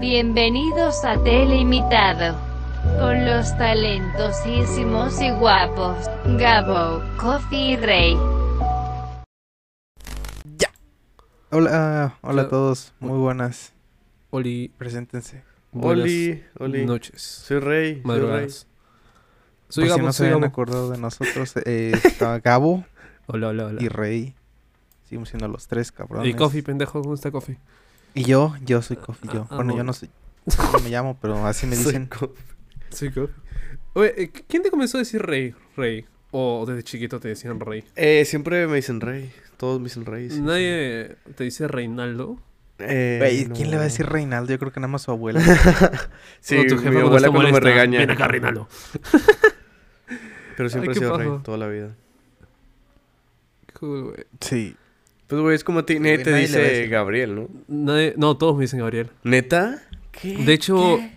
Bienvenidos a Teleimitado. Con los talentosísimos y guapos, Gabo, Coffee y Rey. Hola, hola Hola. a todos, muy buenas, Oli, preséntense. buenas Oli, Oli. noches. Soy Rey. Soy Rey. Madrugadas. Soy Por si Gabo, no se habían Gabo. acordado de nosotros, eh, está Gabo Hola, hola, hola. y Rey. Seguimos siendo los tres cabrones. Y Coffee, pendejo, ¿cómo está Coffee? Y yo, yo soy Coffee, yo. Ah, bueno, yo no sé cómo me llamo, pero así me Soy dicen. co- Soy Coffee. Oye, eh, ¿quién te comenzó a decir Rey? Rey. O desde chiquito te decían Rey. Eh, siempre me dicen Rey. Todos me dicen Rey. sí, Nadie te dice Reinaldo. Eh, ¿quién le va a decir Reinaldo? Yo creo que nada más su abuela. Sí, O tu mi jefe cuando abuela cuando me regaña. Ven acá, Reinaldo. Pero siempre Ay, he sido Rey toda la vida. Cool, güey. sí. Pues, güey, es como a ti, nadie Güey, te nadie a dice. Gabriel, ¿no? Nadie- no, todos me dicen Gabriel. ¿Neta? ¿Qué? De hecho, ¿Qué?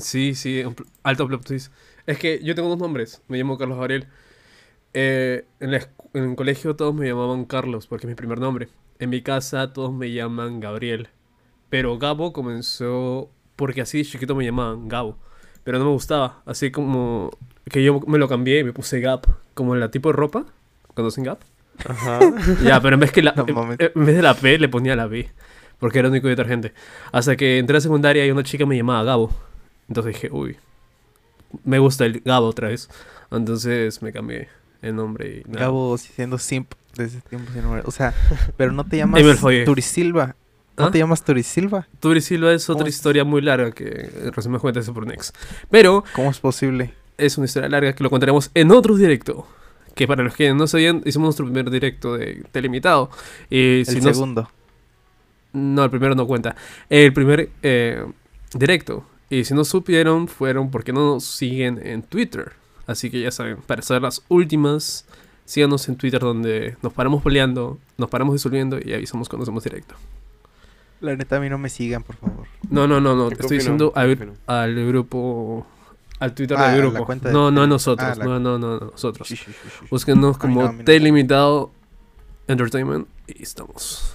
sí, sí, alto plot twist. Es que yo tengo dos nombres. Me llamo Carlos Gabriel. Eh, en, la en el colegio todos me llamaban Carlos porque es mi primer nombre. En mi casa todos me llaman Gabriel. Pero Gabo comenzó porque así de chiquito me llamaban Gabo. Pero no me gustaba. Así como que yo me lo cambié y me puse Gap. Como la tipo de ropa. ¿Conocen Gap? Ajá. Ya, pero en vez, que la, No en, vez de la P le ponía la B. Porque era el único detergente. Hasta que entré a secundaria y una chica me llamaba Gabo. Entonces dije, uy, me gusta el Gabo otra vez. Entonces me cambié el nombre y nada. Gabo siendo simp desde tiempo sin nombre. O sea, pero no te llamas. Turisilva. ¿No ¿Ah? te llamas Turisilva? Turi Silva es otra ¿Cómo es? historia muy larga que recién me cuentas por Next. Pero ¿Cómo es posible? es una historia larga que lo contaremos en otro directo. Que para los que no sabían, hicimos nuestro primer directo de Telemitado. Y El si segundo. No, el primero no cuenta. El primer eh, directo. Y si no supieron, fueron porque no nos siguen en Twitter. Así que ya saben, para saber las últimas, síganos en Twitter donde nos paramos peleando, nos paramos disolviendo y avisamos cuando hacemos directo. La neta, a mí no me sigan, por favor. No, no, no, no. Te estoy diciendo no, al, creo que no. al grupo. Al Twitter Ah, del grupo. de No, no a nosotros. ah, la- No, no, no, no, nosotros. Búsquenos como no. Telimitado Entertainment y estamos.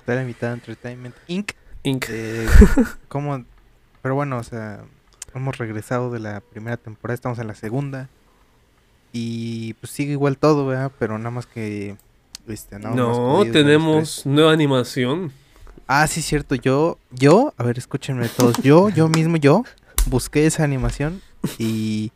Está la mitad de Entertainment Inc. Inc. Eh, ¿Cómo? Pero bueno, o sea, hemos regresado de la primera temporada, estamos en la segunda. Y pues sigue igual todo, ¿verdad? Pero nada más que... Este, no, No, tenemos nueva animación. Ah, sí, cierto. Yo, yo, a ver, escúchenme todos. Yo, yo mismo, yo, busqué esa animación y...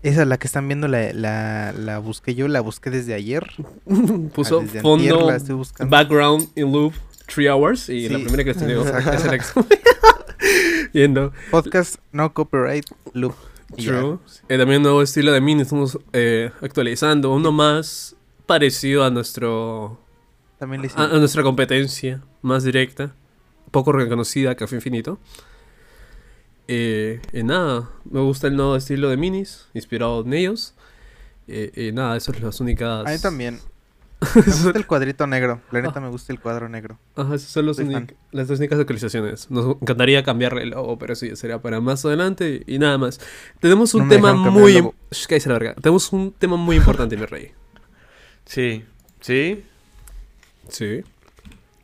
Esa, la que están viendo, la, la, la busqué yo, la busqué desde ayer. Puso Ah, antier fondo, la background in loop, 3 hours. Y la primera que les tengo es el ex. Yendo. Podcast no copyright loop. True. Eh, también un nuevo estilo de mini estamos eh, actualizando. Uno más parecido a nuestro También a nuestra competencia más directa, poco reconocida, Café Infinito. Eh, y nada, me gusta el nuevo estilo de minis, inspirado en ellos. Eh, y nada, esas son las únicas. A mí también. Me gusta el cuadrito negro. La neta me gusta el cuadro negro. Ajá, esas son los las dos únicas actualizaciones. Nos encantaría cambiarle el logo, pero eso ya sería para más adelante y nada más. Tenemos un No tema cambiar muy... Shh, la verga. Tenemos un tema muy importante, mi rey. Sí. ¿Sí? Sí.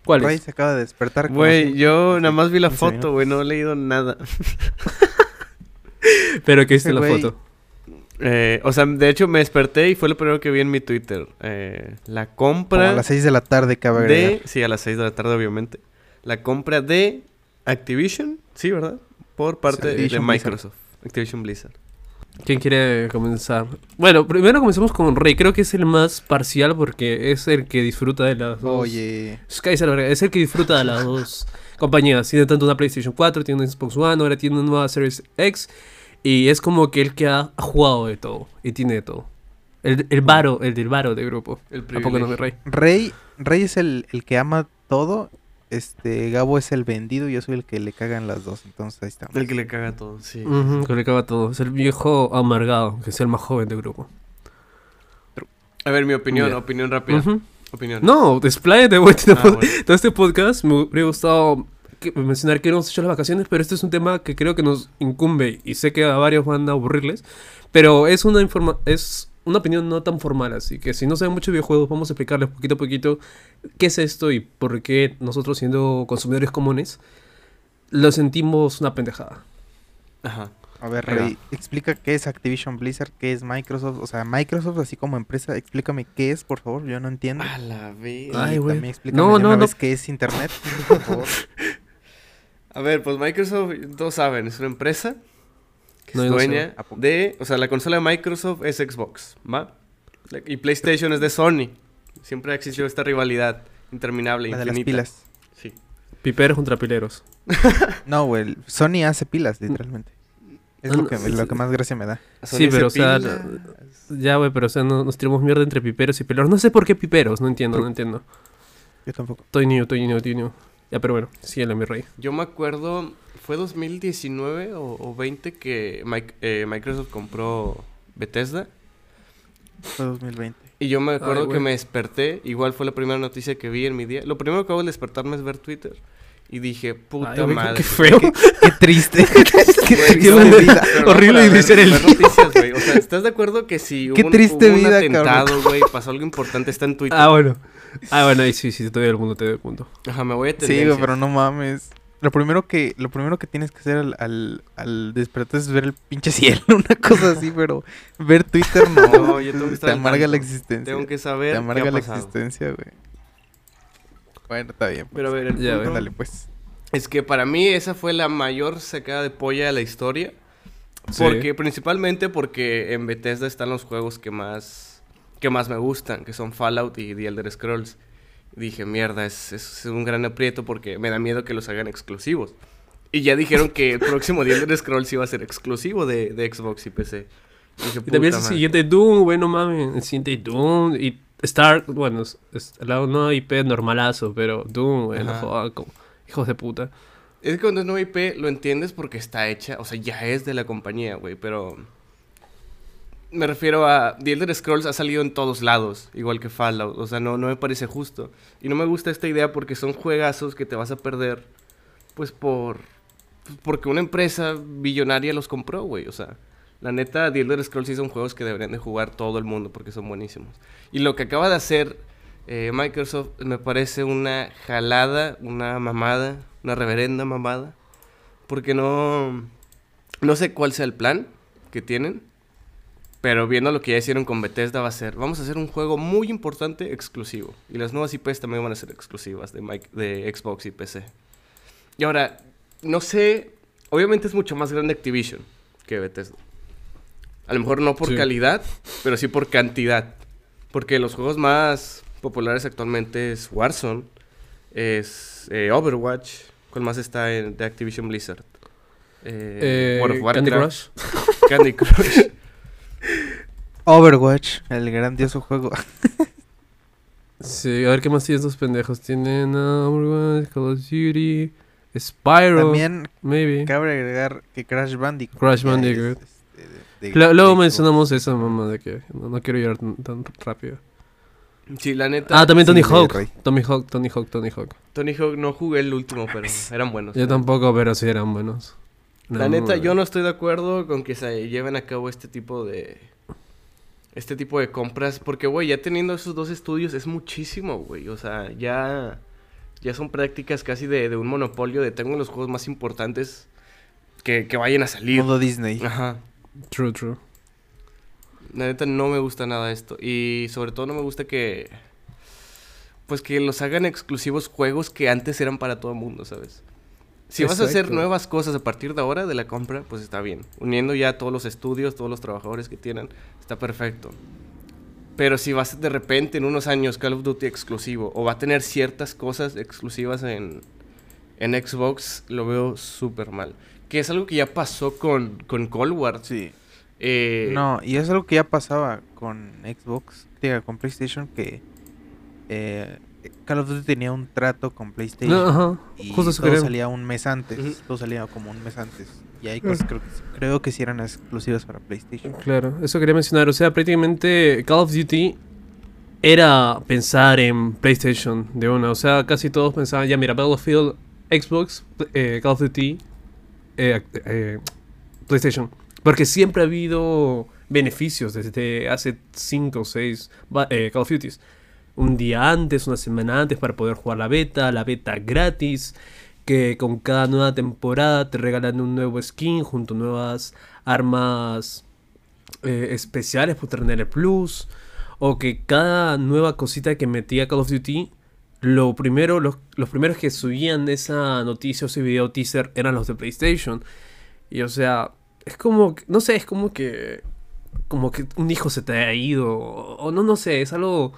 ¿Cuál Ray es? se acaba de despertar. Güey, yo nada más vi la 15 foto, güey. No he leído nada. Pero que viste la foto. Eh, o sea, de hecho me desperté y fue lo primero que vi en mi Twitter. Eh, la Como compra a las 6 de la tarde cabe de... Sí, a las 6 de la tarde, obviamente. La compra de Activision, sí, ¿verdad? Por parte de Microsoft. Activision Blizzard. ¿Quién quiere comenzar? Bueno, primero comencemos con Rey. Creo que es el más parcial porque es el que disfruta de las dos. Oye, Sky es el que disfruta de las dos compañías. Tiene tanto una PlayStation 4, tiene una Xbox One, ahora tiene una nueva Series X. Y es como que el que ha, jugado de todo y tiene de todo. El, el varo, el del varo de grupo. El ¿A poco no, Rey? Rey, Rey es el, el que ama todo. Este, Gabo es el vendido y yo soy el que le cagan las dos. Entonces ahí estamos. El que le caga todo, sí. Ujú, que le acaba todo. Es el viejo amargado, que es el más joven del grupo. A ver, mi opinión, opinión rápida. Ujú. Opinión. No, despláyate, güey. Ah, bueno. Todo este podcast me hubiera gustado que- mencionar que hemos hecho las vacaciones, pero este es un tema que creo que nos incumbe y sé que a varios van a aburrirles, pero es una informa es una opinión no tan formal, así que si no saben mucho de videojuegos, vamos a explicarles poquito a poquito qué es esto y por qué nosotros siendo consumidores comunes lo sentimos una pendejada. Ajá. A ver. Rey, explica qué es Activision Blizzard, qué es Microsoft. O sea, Microsoft así como empresa, explícame qué es, por favor, yo no entiendo. A la vez. Ay, güey. también explícame No, no, una no. vez qué es Internet, por favor. A ver, pues Microsoft, todos saben, es una empresa que No, es yo no sé. dueña de... O sea, la consola de Microsoft es Xbox, ¿va? Y PlayStation es de Sony. Siempre ha existido esta rivalidad interminable, La de las pilas. Sí. Piperos contra pileros. No, güey, Sony hace pilas, literalmente. Es No, lo que, sí, lo sí. que más gracia me da. Sony Sí, pero, o sea, pilas. Ya, güey, pero o sea, no- nos tiramos mierda entre piperos y pileros. No sé por qué piperos, no entiendo, no entiendo. Yo tampoco. Estoy new, estoy new, estoy new. Ya, pero bueno, síguele, mi rey. Yo me acuerdo, fue 2019 o, o 20 que eh, Microsoft compró Bethesda. Fue 2020. Y yo me acuerdo Ay, que me desperté, igual fue la primera noticia que vi en mi día. Lo primero que hago al despertarme es ver Twitter. Y dije, puta Ay, güey, madre. Qué feo. Qué, qué triste. qué Güey, triste no, vida. Horrible ver- iniciar el día. noticias, güey. O sea, ¿estás de acuerdo que si hubo Qué un, triste hubo un vida, atentado, güey, pasó algo importante, está en Twitter? Ah, bueno. Ah, bueno, ahí sí, sí, te doy el punto, te doy el punto. Ajá, me voy a Sí, tendencias. güey, pero no mames. Lo primero que, lo primero que tienes que hacer al, al, al despertar es ver el pinche cielo, una cosa así, pero ver Twitter no. No, yo tengo que estar te amarga la existencia. Tengo que saber te qué amarga ha la pasado. existencia, güey. Bueno, está bien. Pero a ver, el Ya, punto. Dale, pues. es que para mí esa fue la mayor sacada de polla de la historia. Sí. Porque, principalmente porque en Bethesda están los juegos que más, que más me gustan, que son Fallout y The Elder Scrolls. Dije, mierda, es, es un gran aprieto porque me da miedo que los hagan exclusivos. Y ya dijeron que el próximo The Elder Scrolls iba a ser exclusivo de, de Xbox y PC. Y dije, Y también "Puta el madre". siguiente Doom, güey, no mames. El siguiente Doom. Y Star, bueno, es, la no IP normalazo, pero Doom, güey, no como hijos de puta. Es que cuando es nueva IP lo entiendes porque está hecha, o sea, ya es de la compañía, güey, pero... Me refiero a... The Elder Scrolls ha salido en todos lados, igual que Fallout, o sea, no, no me parece justo. Y no me gusta esta idea porque son juegazos que te vas a perder, pues por... Porque una empresa billonaria los compró, güey, o sea... La neta, The Elder Scrolls sí son juegos que deberían de jugar todo el mundo porque son buenísimos. Y lo que acaba de hacer eh, Microsoft me parece una jalada, una mamada, una reverenda mamada. Porque no... No sé cuál sea el plan que tienen. Pero viendo lo que ya hicieron con Bethesda va a ser... Vamos a hacer un juego muy importante exclusivo. Y las nuevas IPs también van a ser exclusivas de, mic- de Xbox y PC. Y ahora, no sé... Obviamente es mucho más grande Activision que Bethesda. A lo mejor no por Sí. calidad, pero sí por cantidad. Porque los juegos más populares actualmente es Warzone, es eh, Overwatch. ¿Cuál más está en, de Activision Blizzard? Eh, Eh, World of Candy Warcraft, Crush. Candy Crush. Overwatch, el grandioso juego. Sí, a ver qué más tienen estos pendejos. Tienen uh, Overwatch, Call of Duty, Spyro, También maybe. cabe agregar que Crash Bandicoot. Crash es, Bandicoot. este, de- de- Luego, de luego Xbox. mencionamos esa mamá de que no, no quiero llorar tan, tan rápido. Sí, la neta. Ah, también Tony Hawk. Tony Hawk, Tony Hawk, Tony Hawk. Tony Hawk no jugué el último, pero eran buenos. Yo tampoco, pero sí eran buenos. La neta, yo no estoy de acuerdo con que se lleven a cabo este tipo de. Este tipo de compras. Porque, güey, ya teniendo esos dos estudios es muchísimo, güey. O sea, ya. Ya son prácticas casi de, de un monopolio de tengo los juegos más importantes que, que vayan a salir. Modo Disney. Ajá. True, true. La neta no me gusta nada esto. Y sobre todo no me gusta que. Pues que los hagan exclusivos juegos que antes eran para todo el mundo, ¿sabes? Si vas a hacer Exacto. nuevas cosas a partir de ahora de la compra, pues está bien. Uniendo ya todos los estudios, todos los trabajadores que tienen, está perfecto. Pero si vas de repente en unos años Call of Duty exclusivo o va a tener ciertas cosas exclusivas en, en Xbox, lo veo súper mal. Que es algo que ya pasó con, con Cold War. Sí. Eh, No, y es algo que ya pasaba con Xbox, diga, con PlayStation, que eh, Call of Duty tenía un trato con PlayStation. Y Justo todo salía un mes antes. Todo salía como un mes antes. Y hay cosas creo que, creo que sí eran exclusivas para PlayStation. Claro, eso quería mencionar. O sea, prácticamente Call of Duty era pensar en PlayStation de una. O sea, casi todos pensaban, ya mira, Battlefield, Xbox, eh, Call of Duty, eh, eh, PlayStation. Porque siempre ha habido beneficios desde hace 5 o 6 Call of Duties. Un día antes, una semana antes para poder jugar la beta, la beta gratis. que con cada nueva temporada te regalan un nuevo skin junto a nuevas armas eh, especiales por tener el plus. O que cada nueva cosita que metía Call of Duty, lo primero, los, los primeros que subían esa noticia o ese video teaser eran los de PlayStation. Y o sea, es como, no sé, es como que, como que un hijo se te ha ido. O no, no sé, es algo,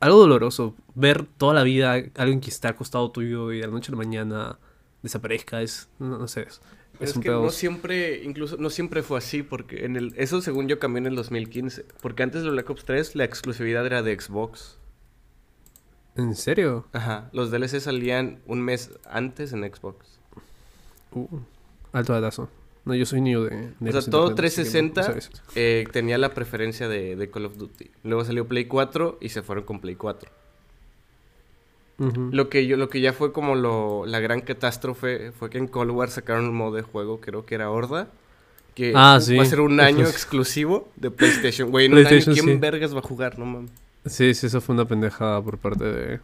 algo doloroso. Ver toda la vida a alguien que está al costado tuyo y de la noche a la mañana desaparezca, es, no, no sé, es, Es, es un que no siempre, incluso, no siempre fue así, porque en el, eso según yo cambió en el 2015, porque antes de Black Ops 3 la exclusividad era de Xbox. ¿En serio? Ajá, los DLC salían un mes antes en Xbox. Uh, alto datazo. No, yo soy niño de... de O sea, todo internet, así que no- no 360 sabía eso. eh, tenía la preferencia de, de Call of Duty. Luego salió Play 4 y se fueron con Play 4. Ujú. Lo que yo, lo que ya fue como lo, la gran catástrofe fue que en Cold War sacaron un modo de juego, creo que era Horda, que Ah, va sí. a ser un año exclusivo de PlayStation. Güey, en un año, PlayStation, ¿quién sí. vergas va a jugar? No mames. Sí, sí, eso fue una pendejada por parte de...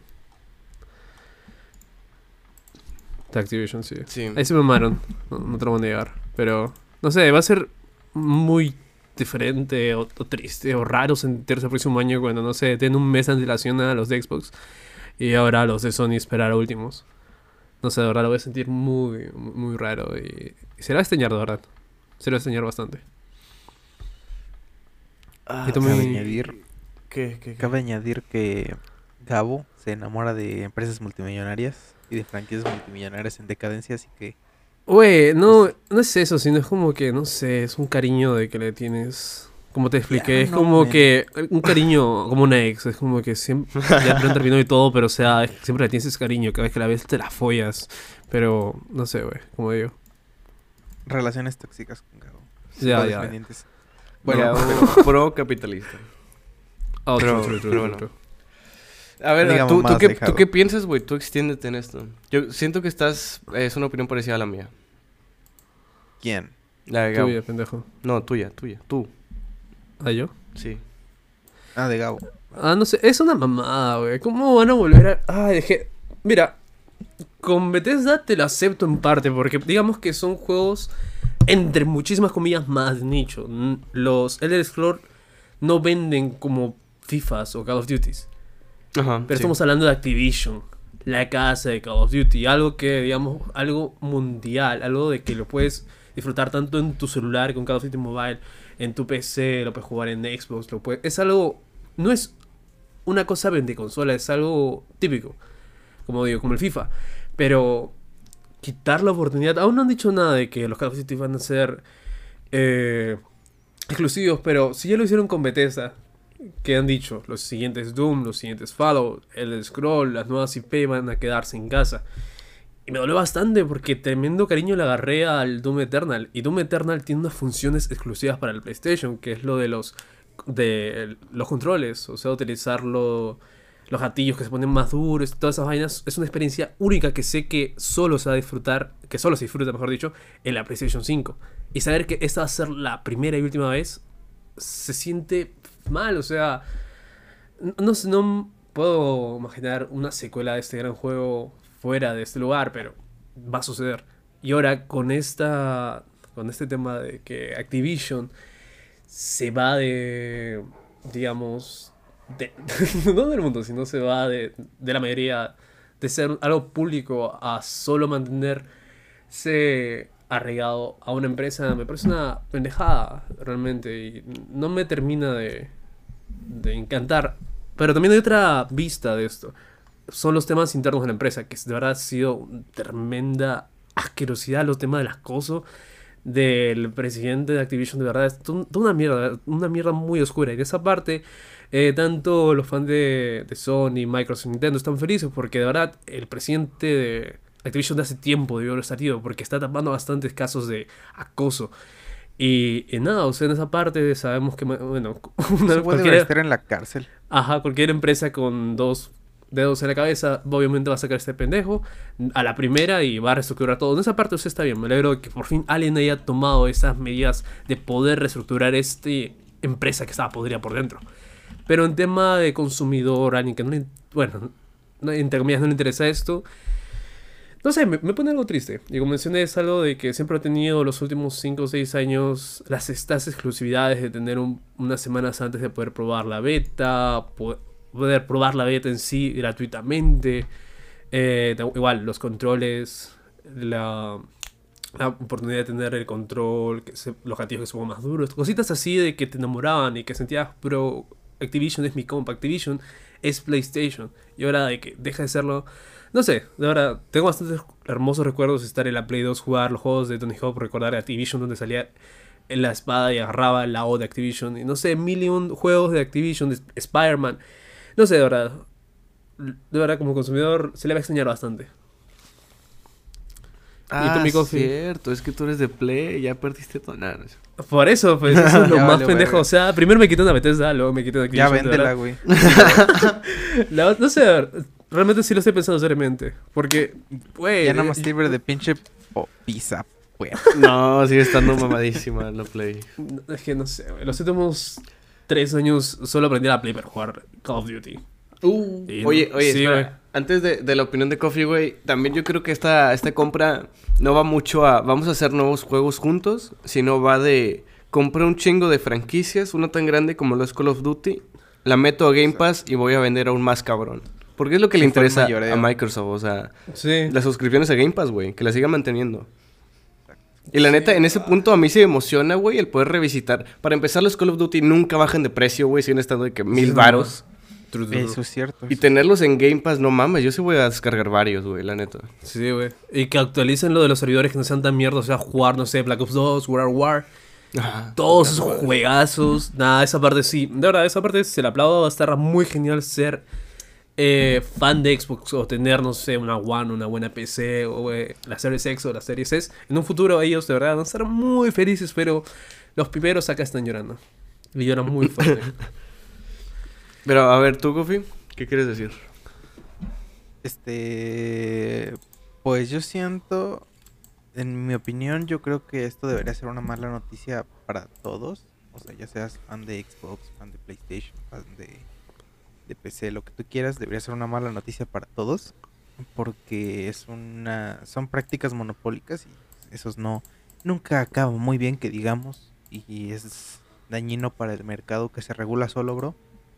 De Activision, sí. Sí. Ahí se me mamaron, no, no te lo voy a negar. Pero, no sé, va a ser muy diferente o, o triste o raro sentirse el próximo año cuando, no sé, tienen un mes de antelación a los de Xbox y ahora los de Sony esperar a últimos. No sé, de verdad lo voy a sentir muy, muy, muy raro y, y se lo va a extrañar, de verdad. Se lo va a extrañar bastante. Ah, Cabe añadir, ¿Qué, qué, qué? cabe añadir que Gabo se enamora de empresas multimillonarias y de franquicias multimillonarias en decadencia, así que Güey, no, no es eso, sino es como que, no sé, es un cariño de que le tienes. Como te expliqué, Ya, es no, como que. Un cariño, como una ex, es como que siempre. Ya te han terminado y todo, pero o sea, es siempre le tienes ese cariño, cada vez que la ves te la follas. Pero, no sé, güey, como digo. relaciones tóxicas con Gabo. Ya, ya. Bueno, pro capitalista. Oh, Pero- true, true, true, pero true, bueno. true. A ver, Digamos ¿tú, qué. ¿tú qué piensas, güey? Tú extiéndete en esto. Yo siento que estás... Es una opinión parecida a la mía. ¿quién? La de Gabo. Tuya, pendejo. No, tuya, tuya. Tú. ¿Ah, yo? Sí. Ah, de Gabo. Ah, no sé, es una mamada, güey. ¿Cómo van a volver a.? Ay, es que. Mira, con Bethesda te lo acepto en parte, porque digamos que son juegos, entre muchísimas comillas, más nicho. Los Elder Scrolls no venden como FIFAs o Call of Duties. Ajá. Pero sí. estamos hablando de Activision, la casa de Call of Duty, algo que, digamos, algo mundial, algo de que lo puedes disfrutar tanto en tu celular con Call of Duty Mobile, en tu PC, lo puedes jugar en Xbox, lo puedes... Es algo... No es una cosa vende consola, es algo típico, como digo, como el FIFA. Pero quitar la oportunidad, aún no han dicho nada de que los Call of Duty van a ser eh, exclusivos, pero si ya lo hicieron con Bethesda, que han dicho, los siguientes Doom, los siguientes Fallout, el Scroll, las nuevas IP van a quedarse en casa. Y me dolió bastante porque tremendo cariño le agarré al Doom Eternal. Y Doom Eternal tiene unas funciones exclusivas para el PlayStation, que es lo de los de los controles, o sea, utilizar lo- los gatillos que se ponen más duros, todas esas vainas. Es una experiencia única que sé que solo se va a disfrutar, que solo se disfruta, mejor dicho, en la PlayStation 5. Y saber que esta va a ser la primera y última vez se siente mal, o sea, no no puedo imaginar una secuela de este gran juego fuera de este lugar, pero va a suceder. Y ahora con esta con este tema de que Activision se va de digamos de, no del mundo, sino se va de, de la mayoría de ser algo público a solo mantenerse arraigado a una empresa, me parece una pendejada realmente y no me termina de, de encantar. Pero también hay otra vista de esto. Son los temas internos de la empresa, que de verdad ha sido una tremenda asquerosidad los temas del acoso del presidente de Activision, de verdad, es to- toda una mierda, una mierda muy oscura. Y de esa parte, eh, tanto los fans de, de Sony, Microsoft Nintendo están felices porque de verdad el presidente de Activision de hace tiempo debió haber salido porque está tapando bastantes casos de acoso. Y, y nada, o sea, en esa parte sabemos que, bueno, una, Se puede estar en la cárcel. Ajá, cualquier empresa con dos dedos en la cabeza obviamente va a sacar a este pendejo a la primera y va a reestructurar todo. En esa parte usted está bien, me alegro de que por fin alguien haya tomado esas medidas de poder reestructurar esta empresa que estaba podrida por dentro. Pero en tema de consumidor, alguien que no le... Bueno, no- entre comillas no le interesa esto, No sé, me, pone algo triste. Y como mencioné, es algo de que siempre he tenido los últimos 5 o 6 años las estas exclusividades de tener un- unas semanas antes de poder probar la beta, po- poder probar la beta en sí gratuitamente. Eh, igual, los controles, la, oportunidad de tener el control, que los gatillos que son más duros, cositas así de que te enamoraban y que sentías, pero Activision es mi compa, Activision es PlayStation. Y ahora de que deja de serlo, no sé, de verdad, tengo bastantes hermosos recuerdos de estar en la Play 2, jugar los juegos de Tony Hawk, recordar Activision donde salía en la espada y agarraba la O de Activision. Y no sé, mil y un juegos de Activision, de Spider-Man. No sé, de verdad. De verdad, como consumidor, se le va a extrañar bastante. Ah, coffee? cierto, es que tú eres de Play, ya perdiste tu nada, no sé. Por eso, pues, eso es lo Ya más vale, pendejo. O sea, primero me quité una Bethesda, luego me quité una Ya Activision. de véndela, verdad. güey. La- no sé, a ver, realmente sí lo estoy pensando seriamente. Porque, güey. Ya nada más eh, libre de pinche po- pizza, güey. No, sigue estando mamadísima la Play. Es que no sé, güey. Los últimos tres años solo aprendí a la Play para jugar Call of Duty. Y no- Oye, oye, sí, espera, güey. antes de, de la opinión de Coffee, güey, también yo creo que esta, esta compra no va mucho a vamos a hacer nuevos juegos juntos, sino va de comprar un chingo de franquicias, una tan grande como lo es Call of Duty, la meto a Game Pass y voy a vender aún más cabrón. Porque es lo que le interesa mayoreo. a Microsoft, o sea, Sí. las suscripciones a Game Pass, güey, que la siga manteniendo. Y la neta, en ese punto a mí se emociona, güey, el poder revisitar. Para empezar, los Call of Duty nunca bajan de precio, güey, siguen estando de que mil varos. Eso es cierto. Y tenerlos en Game Pass, no mames, yo sí voy a descargar varios, güey, la neta. Sí, güey. Y que actualicen lo de los servidores que no sean tan mierda. O sea, jugar, no sé, Black Ops 2, World War. Todos esos juegazos. Nada, esa parte sí. De verdad, esa parte se la aplaudo. Va a estar muy genial ser eh, fan de Xbox o tener, no sé, una One, una buena PC o eh, la Series X o la Series S. En un futuro ellos de verdad van a estar muy felices, pero los primeros acá están llorando. Y lloran muy fuerte. Pero a ver, tú, Kofi, ¿qué quieres decir? Este, pues yo siento, en mi opinión, yo creo que esto debería ser una mala noticia para todos. O sea, ya seas fan de Xbox, fan de PlayStation, fan de, de PC, lo que tú quieras, debería ser una mala noticia para todos. Porque es una, son prácticas monopólicas y esos no, nunca acaban muy bien que digamos. Y es dañino para el mercado que se regula solo, bro.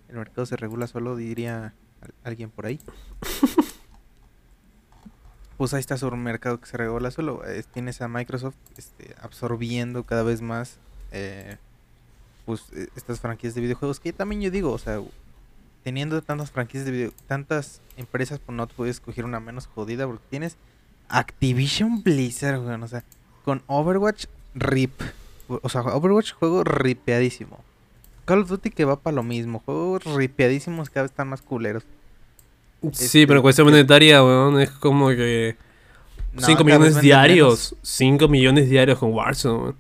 El mercado se regula solo, diría al- alguien por ahí. pues ahí está su mercado que se regula solo. tienes a Microsoft este, absorbiendo cada vez más eh, pues eh, estas franquicias de videojuegos. Que también yo digo, o sea, teniendo tantas franquicias de video, tantas empresas, pues no puedes escoger una menos jodida porque tienes Activision Blizzard, weón, o sea, con Overwatch RIP. O sea, Overwatch juego ripeadísimo. Call of Duty que va para lo mismo. Juegos ripeadísimos cada vez están más culeros. Sí, pero en cuestión monetaria, weón, es como que... No, 5 cada vez millones diarios. 5 millones diarios con Warzone. weón.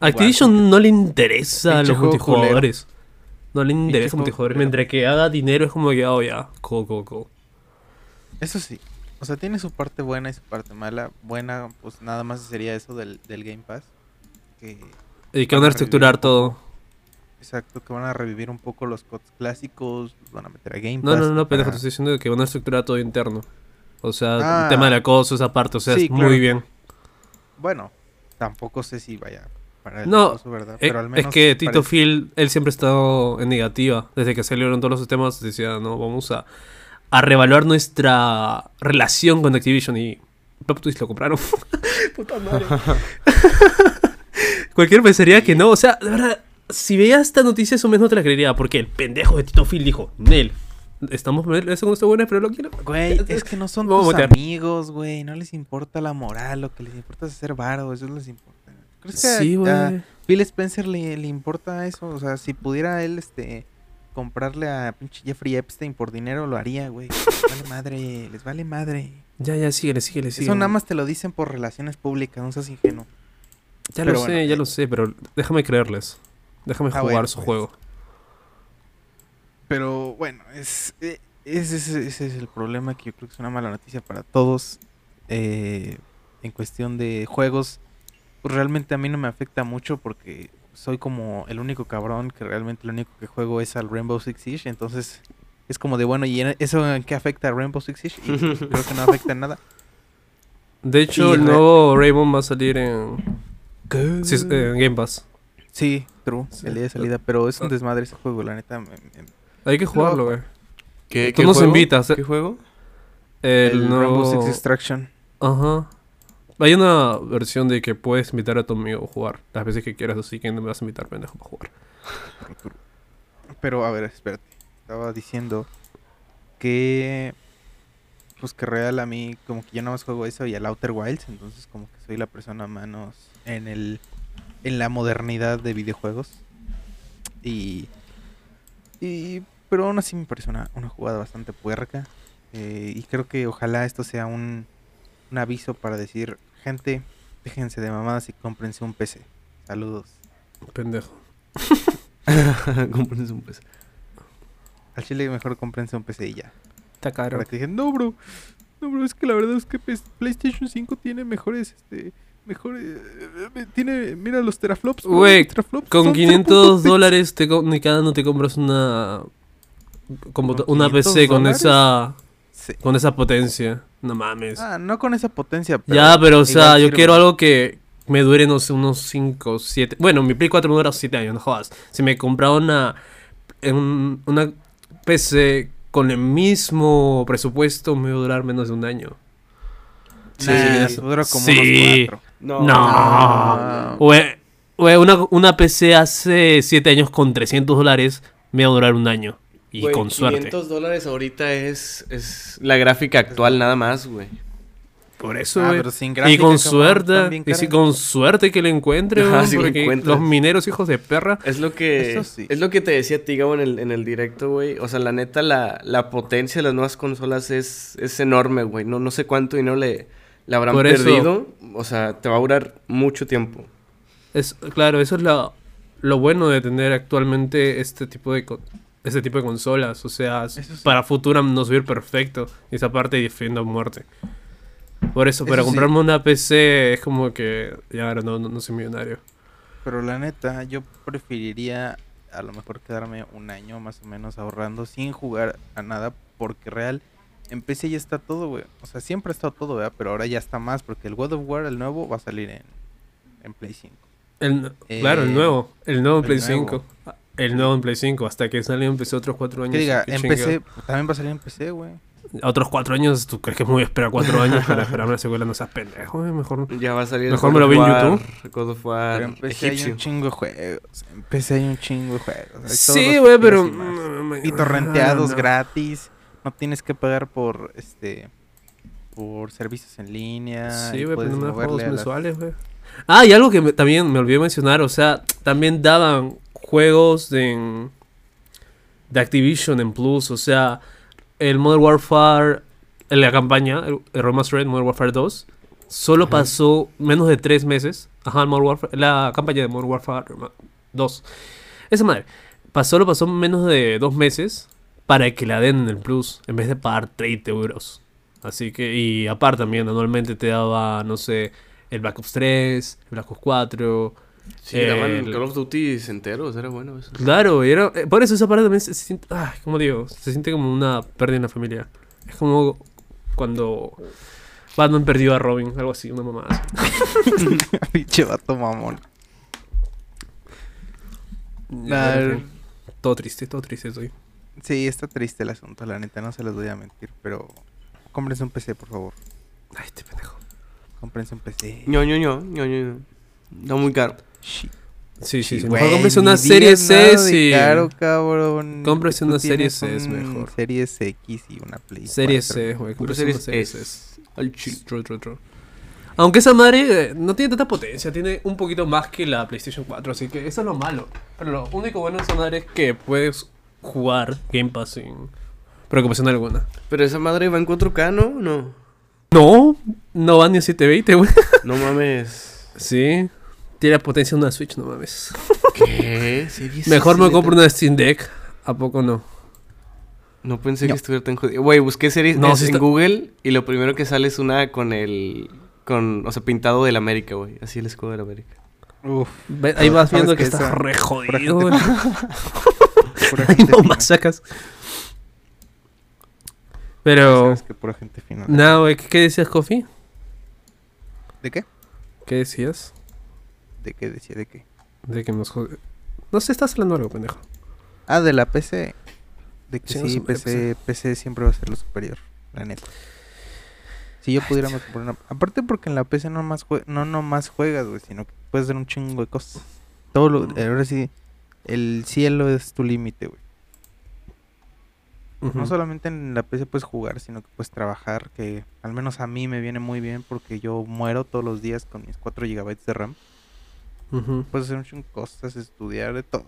Activision no le interesa a los multijugadores. No le interesa culero. Mientras que haga dinero es como que, oh, ya, cool, cool, cool. Eso sí. O sea, tiene su parte buena y su parte mala. Buena, pues nada más sería eso del, del Game Pass. Que, Y que van a reestructurar todo. exacto, que van a revivir un poco los codes clásicos. Van a meter a Game No, Pass. no, no, pendejo, te para- estoy diciendo que van a reestructurar todo interno. O sea, Ah. el tema del acoso, esa parte, o sea, Sí, es muy claro. bien. Bueno, tampoco sé si vaya para el No. Eh, Pero al es que Tito parece- Phil, él siempre ha estado en negativa. Desde que salieron todos los sistemas, decía, no, vamos a, a reevaluar nuestra relación con Activision y Plot Twist lo compraron. Puta madre. Cualquier pensaría que no. O sea, de verdad, si veía esta noticia, eso menos no te la creería. Porque el pendejo de Tito Phil dijo, Nel, estamos eso con bueno, pero lo quiero. Güey, es que no son tus amigos, güey. No les importa la moral. Lo que les importa es hacer varo. Eso les importa. ¿Crees que Sí, a- a Spencer le, le importa eso? O sea, si pudiera él, este... Comprarle a pinche Jeffrey Epstein por dinero, lo haría, güey. Les vale madre. Les vale madre. Ya, ya, síguele, síguele, síguele. Eso nada más te lo dicen por relaciones públicas. No seas ingenuo. Ya pero lo sé, ya eh. lo sé, pero déjame creerles. Déjame Ah, jugar bueno, su pues. juego. Pero bueno, es, eh, ese, es- ese es el problema que yo creo que es una mala noticia para todos. eh, en cuestión de juegos, pues realmente a mí no me afecta mucho porque soy como el único cabrón que realmente lo único que juego es al Rainbow Six Siege. Entonces es como de bueno, ¿y en- eso en qué afecta a Rainbow Six Siege? Y creo que no afecta en nada. De hecho, Y el nuevo Raymond va a salir en, sí, es- en Game Pass. Sí, true, Sí. el día de salida, pero es un desmadre ese juego, la neta. me- me- Hay que jugarlo, güey. ¿Qué, Tú qué nos juego? invitas, eh. ¿Qué juego? El, el nuevo... Rainbow Six Extraction. Ajá. Hay una versión de que puedes invitar a tu amigo a jugar las veces que quieras, así que no me vas a invitar, pendejo, para jugar. Pero a ver, espérate. Estaba diciendo que pues que real a mí como que yo nada más juego eso y al Outer Wilds, entonces como que soy la persona menos en el en la modernidad de videojuegos. Y y pero aún así me parece una, una jugada bastante puerca. eh, y creo que ojalá esto sea un, un aviso para decir, gente, déjense de mamadas y cómprense un PC. Saludos. Pendejo. Cómprense un PC. Al chile mejor cómprense un PC y ya. Está caro. Para que digan, no, bro. No, bro, es que la verdad es que PlayStation 5 tiene mejores, este, mejores, eh, tiene, mira los teraflops. Güey, Con son 500 0.2 dólares te ni cada no te compras una computa- ¿Con una 500 PC con esa Sí. con esa potencia. No mames. Ah, no con esa potencia, pero ya, pero o sea, yo sirve. quiero algo que me dure no sé unos 5, 7. Bueno, mi Play 4 me dura 7 años, no jodas. Si me compraba una en una PC con el mismo presupuesto me va a durar menos de un año. Nah, Sí. dura como Sí. unos cuatro. No. No. Güey, una, una PC hace 7 años con 300 dólares me va a durar un año. Y Güey, con suerte. 500 dólares ahorita es, es la gráfica actual nada más, güey. Por eso, Ah, güey. pero sin y gráfica, con cabrón, suerte, y si con suerte que le encuentre, Ajá, güey, si lo porque encuentras. los mineros hijos de perra. Es lo que Eso sí. es lo que te decía Tigabo en el, en el directo, güey. O sea, la neta, la, la potencia de las nuevas consolas es, es enorme, güey. No, no sé cuánto dinero le, le habrán Por eso- perdido. O sea, te va a durar mucho tiempo. Es, claro, eso es la, lo bueno de tener actualmente este tipo de este tipo de consolas. O sea, sí. para futuro nos va a ir perfecto. Y esa parte defiendo a muerte. Por eso, para Eso sí. comprarme una PC es como que ya ahora no, no, no soy millonario. Pero la neta, yo preferiría a lo mejor quedarme un año más o menos ahorrando sin jugar a nada, porque real, en PC ya está todo, güey. O sea, siempre ha estado todo, ¿verdad? Pero ahora ya está más, porque el God of War, el nuevo, va a salir en, en Play 5. El, Eh, claro, el nuevo. El nuevo en Play nuevo. 5. El nuevo en Play 5. Hasta que salió en PC otros 4 años. Que diga, en. PC, también va a salir en PC, güey. A otros 4 años, ¿tú crees que me voy a esperar 4 años para esperarme la secuela? No seas pendejo, güey, Mejor. Ya va a salir. Mejor me lo vi en YouTube. God of War Pero en PC hay un chingo de juegos. En PC hay un chingo de juegos. hay Sí, güey, pero. y más. Y torrenteados no. gratis. No tienes que pagar por este por servicios en línea. Sí, güey, pero no me juegos mensuales, güey. Ah, y algo que me- también me olvidé mencionar, o sea, también daban juegos de, de Activision en Plus, o sea, el Modern Warfare, en la campaña, el, el Remastered Modern Warfare 2, solo pasó menos de tres meses, ajá, el Modern Warfare, la campaña de Modern Warfare Rema- 2. Esa madre, pasó, solo pasó menos de dos meses para que la den en el Plus, en vez de pagar 30 euros. Así que, y aparte también, anualmente te daba, no sé, el Black Ops 3, el Black Ops 4. Sí, daban el- Call of Duty enteros, era bueno eso. Claro, y era, eh, por eso esa parte también se, se siente, ay, como digo, se siente como una pérdida en la familia. Es como cuando Batman perdió a Robin, algo así, una mamá así. Pinche vato mamón. Nah. Todo triste, todo triste estoy. Sí, está triste el asunto, la neta, no se los voy a mentir, pero cómprense un PC, por favor. Ay, este pendejo. Cómprense un PC. ño, ño, ño, ño, ño. Está muy caro. Shit. Sí, sí, sí. güey, Mejor cómprese una serie C y... Caro, cabrón. Cómprese una serie C, es mejor. Series X y una Play. Serie 4. C, güey. Cómprese una series serie C. S. Al chile. True, true, true. Aunque esa madre eh, no tiene tanta potencia, tiene un poquito más que la PlayStation 4, así que eso es lo malo. Pero lo único bueno de esa madre es que puedes jugar Game Pass sin preocupación alguna. Pero esa madre va en 4K, ¿no? No. No, no va ni a 720, güey. No mames. Sí, tiene la potencia de una Switch, no mames. ¿Qué? ¿Series Mejor me compro una Steam Deck, ¿a poco no? No pensé No. que estuviera tan jodido. Güey, busqué series No, en está- Google y lo primero que sale es una con el... Con, o sea, pintado del América, güey. Así el escudo del América. Uf, Ve- Ahí vas ¿Sabes viendo que estás Esa- re jodido, güey. Ahí nomás fina. sacas. Pero... Sabes que pura gente fina. No, güey, ¿qué, qué decías, Kofi? ¿De qué? ¿Qué decías? ¿De qué decía? ¿De qué? De que nos jode- No sé, estás hablando algo, pendejo. Ah, de la PC. De que sí, PC, PC siempre va a ser lo superior, la neta. Si yo pudiera me compraría una... Aparte porque en la PC no más jue- no nomás juegas, güey, sino que puedes hacer un chingo de cosas. Todo lo... Ahora sí, el cielo es tu límite, güey. No solamente en la PC puedes jugar, sino que puedes trabajar, que al menos a mí me viene muy bien porque yo muero todos los días con mis 4 GB de RAM. Ujú. Puedes hacer un cosas, estudiar, de todo,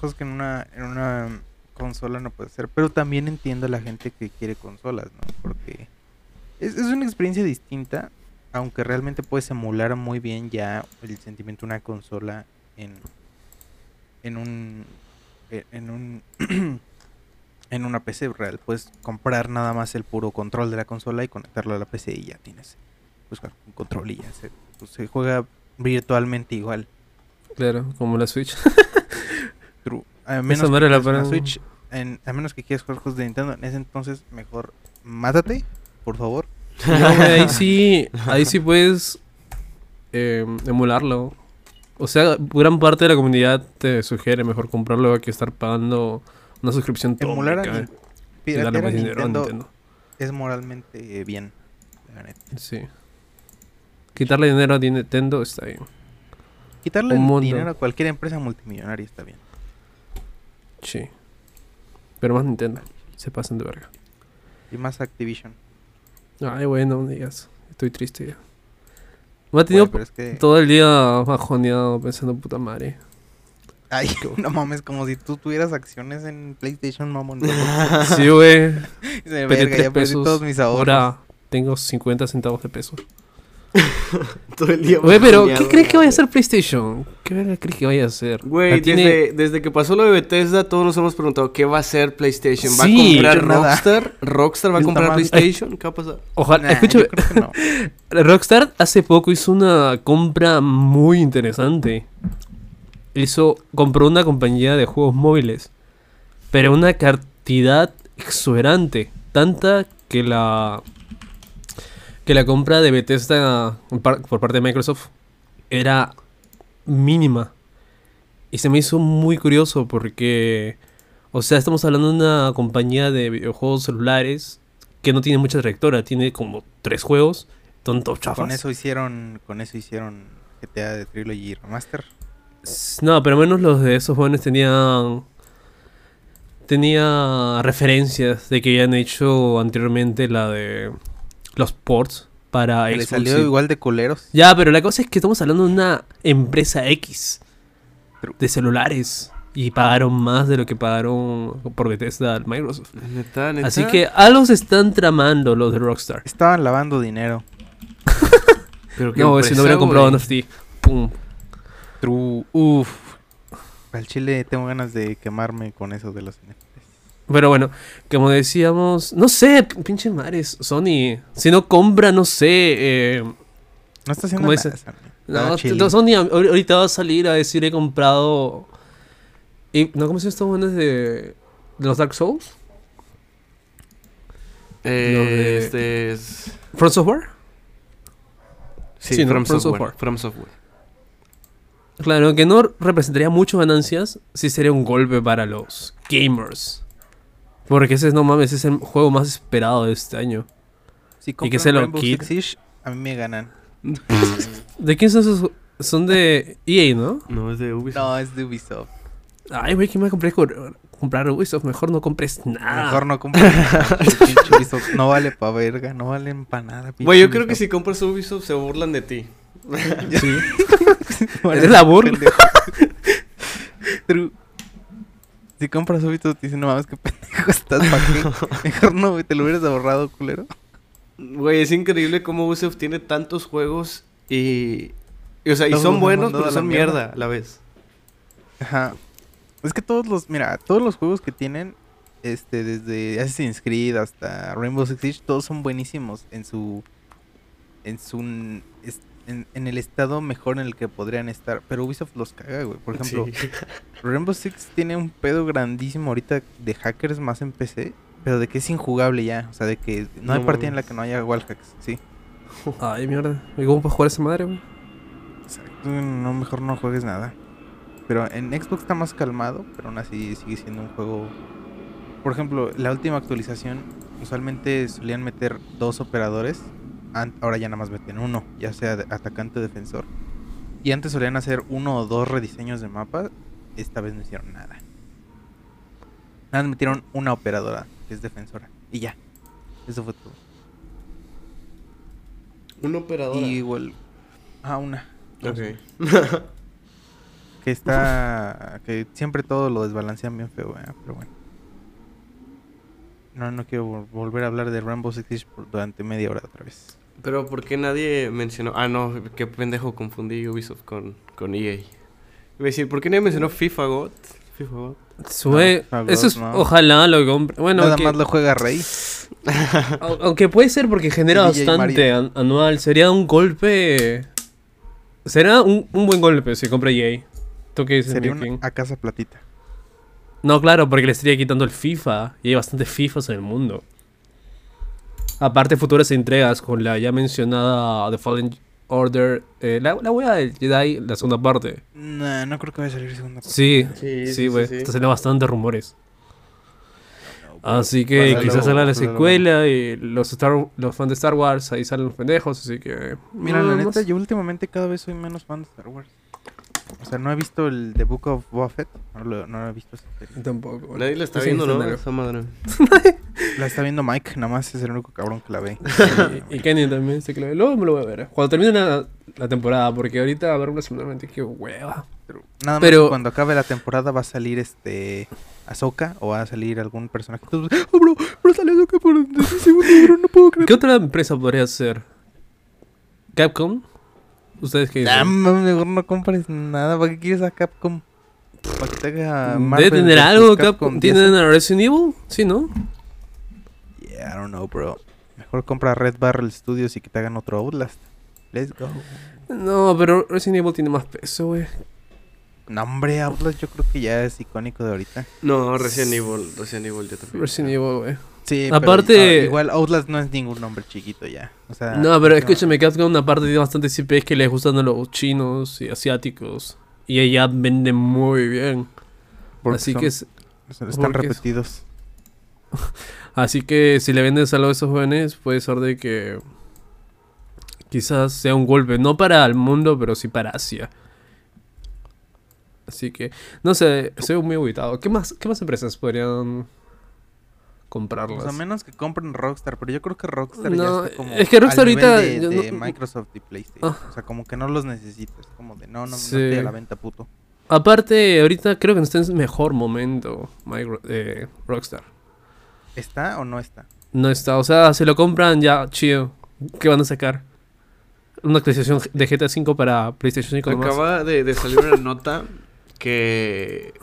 Cosas que en una, en una consola no puedes hacer. Pero también entiendo a la gente que quiere consolas, ¿no? Porque es, es una experiencia distinta, aunque realmente puedes emular muy bien ya el sentimiento de una consola en, en un... e- En un en una PC real. Puedes comprar nada más el puro control de la consola y conectarlo a la PC y ya tienes pues, un control y ya se, pues, se juega virtualmente igual. Claro, como la Switch. True. A menos, que la para- Switch, en- a menos que quieras jugar juegos de Nintendo, en ese entonces mejor mátate, por favor. No, ahí sí, ahí sí puedes eh, emularlo. O sea, gran parte de la comunidad te sugiere mejor comprarlo que estar pagando una suscripción Emular a y darle más dinero a Nintendo Nintendo. es moralmente bien. la neta. Sí. Quitarle dinero a Nintendo está bien. Quitarle mundo. dinero a cualquier empresa multimillonaria está bien. Sí. Pero más Nintendo. Se pasan de verga. Y más Activision. Ay, bueno, no digas. Estoy triste ya. Me ha tenido es que... todo el día bajoneado pensando puta madre. Ay, no mames, como si tú tuvieras acciones en PlayStation, mamón. Sí, güey. Pedí tres ya perdí pesos. todos mis ahorros. Ahora tengo 50 centavos de peso. Todo el día. Güey, pero ¿qué crees que vaya a hacer PlayStation? ¿Qué verga crees que vaya a hacer? Güey, tiene- desde, desde que pasó lo de Bethesda, todos nos hemos preguntado qué va a hacer PlayStation. ¿Va Sí, a comprar yo nada. Rockstar? ¿Rockstar va a comprar. PlayStation? ¿Qué va a pasar? Ojalá, Nah, escúchame, no. Rockstar hace poco hizo una compra muy interesante. Hizo, compró una compañía de juegos móviles, pero una cantidad exuberante, tanta que la que la compra de Bethesda por parte de Microsoft era mínima. Y se me hizo muy curioso porque, o sea, estamos hablando de una compañía de videojuegos celulares que no tiene mucha trayectoria, tiene como tres juegos, tonto chafas. Con eso hicieron, con eso hicieron GTA de Trilogy Remaster. No, pero menos los de esos jóvenes tenían. Tenía referencias de que habían hecho anteriormente la de los ports para Que le Xbox. salió y- igual de culeros. Ya, pero la cosa es que estamos hablando de una empresa X True. de celulares y pagaron más de lo que pagaron por Bethesda al Microsoft. ¿Neta, neta? Así que algo se están tramando los de Rockstar. Estaban lavando dinero. Pero qué No, güey, si no empresa, hubieran comprado. NFT. Pum. True. Uf. Al chile tengo ganas de quemarme con eso de los. Pero bueno, como decíamos, no sé, pinche mares, Sony, si no compra, no sé, eh, No está haciendo ¿Cómo nada. Sony. no, Nada Sony ahorita va a salir a decir he comprado, y, ¿no cómo se estos buenos de, de los Dark Souls? Eh, de- Este es... From Software? Sí, Sí, ¿no? From, From Software. Software. From Software. Claro, que no representaría mucho ganancias, sí sería un golpe para los gamers. Porque ese es, no mames, es el juego más esperado de este año. Si que se lo. Six a mí me ganan. ¿De quién son esos? Son de EA, ¿no? No, es de Ubisoft. No, es de Ubisoft. Ay, güey, ¿qué me compré? Comprar Ubisoft, mejor no compres nada. Mejor no compres nada, pinche Ubisoft. No vale pa' verga, no valen pa' nada. Güey, yo creo que si compras Ubisoft se burlan de ti. Sí. Vale, Eres la burla. True. Si compras Ubisoft, te dicen, no mames, qué pendejo estás, ¿para? Mejor no, güey, te lo hubieras ahorrado, culero. Güey, es increíble cómo Ubisoft tiene tantos juegos y... y, o sea, y son buenos, pero son mierda. mierda a la vez. Ajá. Es que todos los, mira, todos los juegos que tienen, este, desde Assassin's Creed hasta Rainbow Six Siege, todos son buenísimos en su, en su, es- en, en el estado mejor en el que podrían estar. Pero Ubisoft los caga, güey. Por ejemplo, Sí. Rainbow Six tiene un pedo grandísimo ahorita de hackers más en PC, pero de que es injugable ya. O sea, de que no hay partida en la que no haya wallhacks, sí. Ay, mierda. ¿Y cómo puedes jugar esa madre, güey? Exacto, no, mejor no juegues nada. Pero en Xbox está más calmado, pero aún así sigue siendo un juego... Por ejemplo, la última actualización, usualmente solían meter dos operadores, ahora ya nada más meten uno, ya sea de- atacante o defensor. Y antes solían hacer uno o dos rediseños de mapa, esta vez no hicieron nada. Nada más metieron una operadora, que es defensora, y ya. Eso fue todo. Un operador. Y igual... Ah, una. Ok. Que está. que siempre todo lo desbalancean bien feo, eh, pero bueno. No, no quiero vol- volver a hablar de Rainbow Six Siege durante media hora otra vez. Pero ¿por qué nadie mencionó? Ah, no, qué pendejo confundí Ubisoft con, con EA. Iba a decir, ¿por qué nadie mencionó FIFA God? FIFA God. Sube. No, Eso es. no. Ojalá lo compre. Bueno, Nada más lo juega Rey. au- aunque puede ser porque genera bastante an- anual. Sería un golpe. Será un, un buen golpe si compra EA. ¿Tú qué dices, Sería una a casa platita. No, claro, porque le estaría quitando el FIFA. Y hay bastantes FIFAs en el mundo. Aparte, futuras entregas con la ya mencionada The Fallen Order. eh, la, la wea del Jedi, la segunda parte. Nah, no creo que vaya a salir segunda parte. Sí, Sí, sí, sí, güey. sí, sí. Está saliendo bastantes rumores. No, Así que Pásalo, quizás salga la pásalo. secuela y los, Star, los fans de Star Wars ahí salen los pendejos. Así que. Mira, no, la no neta, sé. yo últimamente cada vez soy menos fan de Star Wars. O sea, no he visto el The Book of Boba Fett. No lo, no lo he visto. Tampoco. Nadie la está Sí, viendo, ¿no? Esa madre. La está viendo Mike, nada más es el único cabrón que la ve. Y, y Kenny también, sé que lo ve. Luego me lo voy a ver. Cuando termine la, la temporada, porque ahorita a ver una semanalmente, qué hueva. Nada más Pero- que cuando acabe la temporada va a salir este Ahsoka o va a salir algún personaje. "Oh, bro, bro, sale Ahsoka por un segundo, bro, no puedo creer. ¿Qué otra empresa podría ser? ¿Capcom? ¿Ustedes qué dicen? Ah, mames, mejor no compres nada. ¿Para qué quieres a Capcom? Para que te haga ¿Debe Marvel tener versus algo Capcom? ¿Tienen a Resident Evil? Sí, ¿no? Yeah, I don't know, bro. Mejor compra Red Barrel Studios y que te hagan otro Outlast. Let's go. No, pero Resident Evil tiene más peso, güey. No, hombre, Outlast yo creo que ya es icónico de ahorita. No, Resident Evil. Resident Evil ya también. Resident Evil, güey. Sí, Aparte- pero, igual Outlast no es ningún nombre chiquito ya. O sea, No, pero escúchame, Capcom aparte tiene bastantes IPs que les gustan a los chinos y asiáticos. Y ella vende muy bien. porque Así son- que es- están es- repetidos. así que si le vendes algo a esos jóvenes, puede ser de que quizás sea un golpe, no para el mundo, pero sí para Asia. Así que, no sé, estoy muy ubicado. ¿Qué más, qué más empresas podrían comprarlas? Pues a menos que compren Rockstar, pero yo creo que Rockstar No, ya está como es que Rockstar al nivel ahorita de, yo de no- Microsoft y PlayStation. Ah. O sea, como que no los necesitas, como de no, no, no Sí. estoy a la venta, puto. Aparte, ahorita creo que no está en su mejor momento Micro- eh, Rockstar. ¿Está o no está? No está, o sea, se lo compran ya, chido. ¿Qué van a sacar? Una actualización de GTA V para PlayStation 5 nomás. Acaba de, de salir una nota que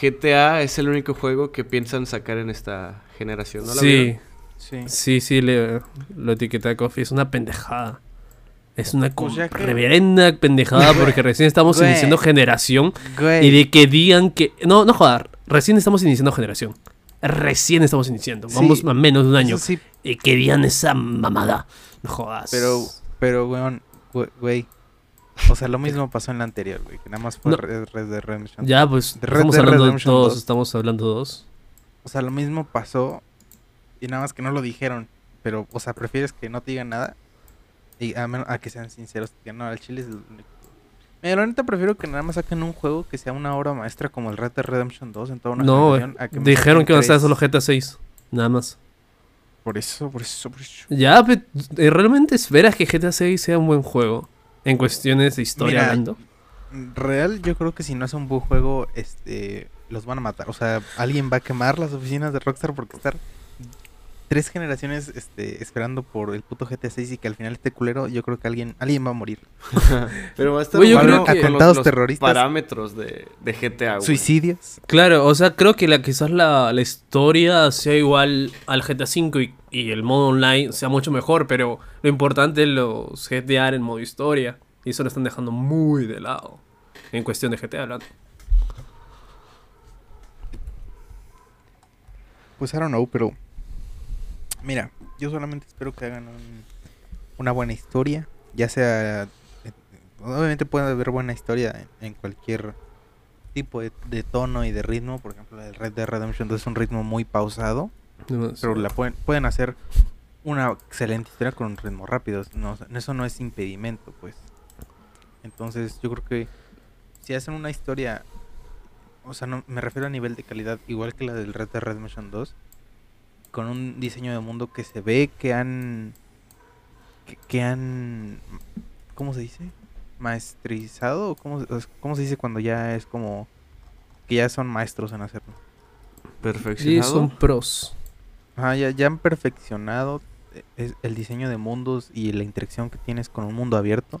GTA es el único juego que piensan sacar en esta generación, ¿no la sí, vieron? Sí. sí, sí, le, lo etiqueta Coffee. Es una pendejada. Es una O sea que- reverenda pendejada porque recién estamos Güey. iniciando generación. Güey. Y de que digan que... No, no joder. Recién estamos iniciando generación. Recién estamos iniciando. Sí, Vamos a menos de un año. Sí, Y que digan esa mamada. No jodas. pero, pero, weón, güey, güey. O sea, lo mismo pasó en la anterior, güey, que nada más fue No. Red, Dead Redemption. Ya, pues, De Red estamos hablando de Redemption dos. 2. Estamos hablando de dos. O sea, lo mismo pasó y nada más que no lo dijeron. Pero, o sea, prefieres que no te digan nada y a, menos, a que sean sinceros. Que no, al chile es único. Mira, la neta prefiero que nada más saquen un juego que sea una obra maestra como el Red Dead Redemption 2 en toda una No, a que Dijeron que iban a tres. solo GTA 6. Nada más. Por eso, por eso, por eso. Ya, pe- eh, ¿realmente esperas que GTA 6 sea un buen juego? En cuestiones de historia Mira, hablando. Real, yo creo que si no es un buen juego, este, los van a matar. O sea, alguien va a quemar las oficinas de Rockstar porque estar tres generaciones, este, esperando por el puto GTA 6 y que al final esté culero, yo creo que alguien, alguien va a morir. Pero va a estar Güey, yo bueno creo que- con los- Atentados los terroristas. parámetros de, de GTA, güey. Suicidios. Claro, o sea, creo que la, quizás la, la historia sea igual al GTA V y, y el modo online sea mucho mejor, pero lo importante es los GTA en modo historia. Y eso lo están dejando muy de lado. En cuestión de GTA hablando. Pues I don't know, pero. Mira, yo solamente espero que hagan un. una buena historia, ya sea... eh, Obviamente puede haber buena historia en, en cualquier tipo de, de tono y de ritmo. Por ejemplo, el Red Dead Redemption 2 es un ritmo muy pausado. Pero la pueden, pueden hacer una excelente historia con un ritmo rápido. No, eso no es impedimento, pues. Entonces, yo creo que si hacen una historia, o sea, no, me refiero a nivel de calidad, igual que la del Red Dead Redemption 2, con un diseño de mundo que se ve que han. que, que han. ¿Cómo se dice? Maestrizado. ¿O ¿Cómo, se- ¿Cómo se dice cuando ya es como. que ya son maestros en hacerlo? Sí, Perfeccionado. son pros. Ajá, ya, ya han perfeccionado eh, el diseño de mundos y la interacción que tienes con un mundo abierto.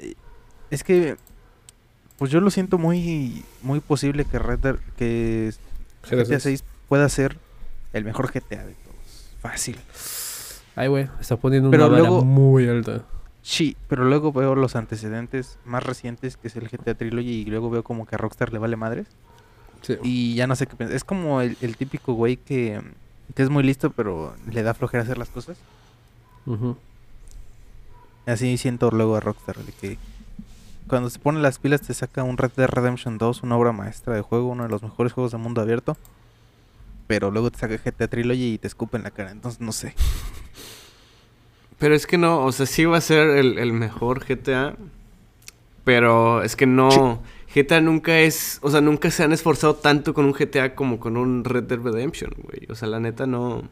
Eh, Es que, pues yo lo siento muy, muy posible que Red Dead, que GTA 6 pueda ser el mejor GTA de todos. Fácil. Ay, güey, está poniendo Pero una vara luego- muy alta. Sí, pero luego veo los antecedentes más recientes, que es el GTA Trilogy, y luego veo como que a Rockstar le vale madres. Sí. Y ya no sé qué pensar. Es como el, el típico güey que, que es muy listo, pero le da flojera hacer las cosas. Ujú. Así siento luego a Rockstar, de que cuando se pone las pilas te saca un Red Dead Redemption 2, una obra maestra de juego, uno de los mejores juegos de mundo abierto. Pero luego te saca GTA Trilogy y te escupe en la cara, entonces no sé. Pero es que no, o sea, sí va a ser el, el mejor GTA. Pero es que no. GTA nunca es. O sea, nunca se han esforzado tanto con un GTA como con un Red Dead Redemption, güey. O sea, la neta no.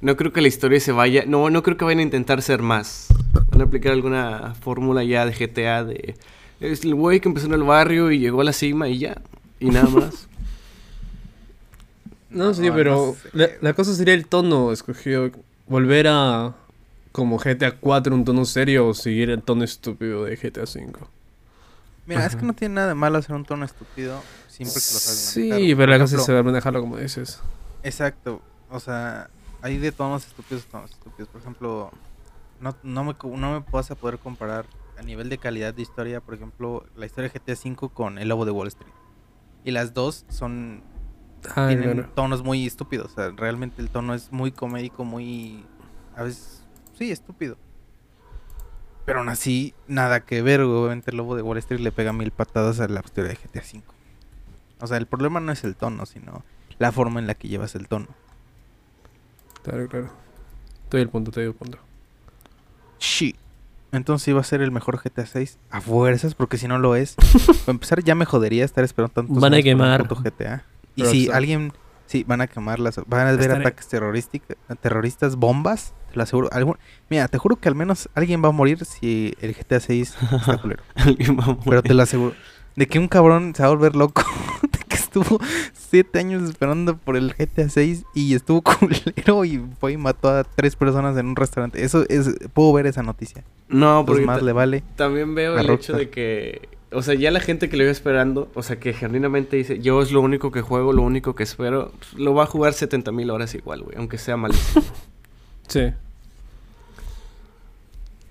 No creo que la historia se vaya. No, no creo que vayan a intentar ser más. Van a aplicar alguna fórmula ya de GTA de. Es el güey que empezó en el barrio y llegó a la cima y ya. Y nada más. No, sí, No, pero no sé, la, la cosa sería el tono escogido. Volver a como GTA 4 un tono serio o seguir el tono estúpido de GTA 5. Mira, es que no tiene nada de malo hacer un tono estúpido siempre que lo sabes Sí, manejar. pero la cosa es saber manejarlo como dices. Exacto, o sea, hay de tonos estúpidos, tonos estúpidos. Por ejemplo, no, no, me, co- no me vas a poder comparar a nivel de calidad de historia, por ejemplo, la historia de GTA V con El Lobo de Wall Street. Y las dos son Ah, tienen tonos muy estúpidos. O sea, realmente el tono es muy comédico, muy. A veces. Sí, estúpido. Pero aún así, nada que ver. Obviamente, el lobo de Wall Street le pega mil patadas a la historia de GTA V. O sea, el problema no es el tono, sino la forma en la que llevas el tono. Claro, claro. Te doy el punto, te doy el punto. Sí. Entonces iba a ser el mejor GTA 6 a fuerzas, porque si no lo es. Para empezar, ya me jodería estar esperando tantos Van a quemar GTA. Y si alguien. Sí, van a quemarlas. Van a ver Estaré- ataques terrorísticos, terroristas, bombas. Te lo aseguro. Algún- mira, te juro que al menos alguien va a morir si el GTA 6 está culero. Alguien va a Pero te morir. lo aseguro. De que un cabrón se va a volver loco. De que estuvo siete años esperando por el GTA 6 y estuvo culero y fue y mató a tres personas en un restaurante. Eso es. Puedo ver esa noticia. No, Pues porque más ta- le vale. también veo el hecho Rockstar. de que. O sea, ya la gente que lo iba esperando, o sea, que genuinamente dice, yo es lo único que juego, lo único que espero, lo va a jugar 70 mil horas igual, güey, aunque sea malísimo. Sí.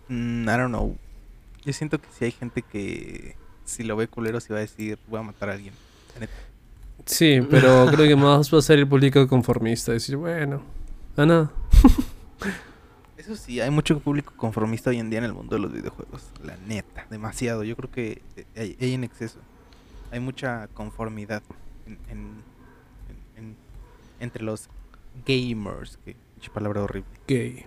Mm, I don't know. Yo siento que si hay gente que si lo ve culero se va a decir voy a matar a alguien. Sí, pero creo que más va a ser el público conformista. Decir, bueno, ah, no. Eso sí, hay mucho público conformista hoy en día en el mundo de los videojuegos. La neta, demasiado. Yo creo que eh, hay, hay en exceso. Hay mucha conformidad en, en- en- en- entre los gamers. Que palabra horrible. Gay.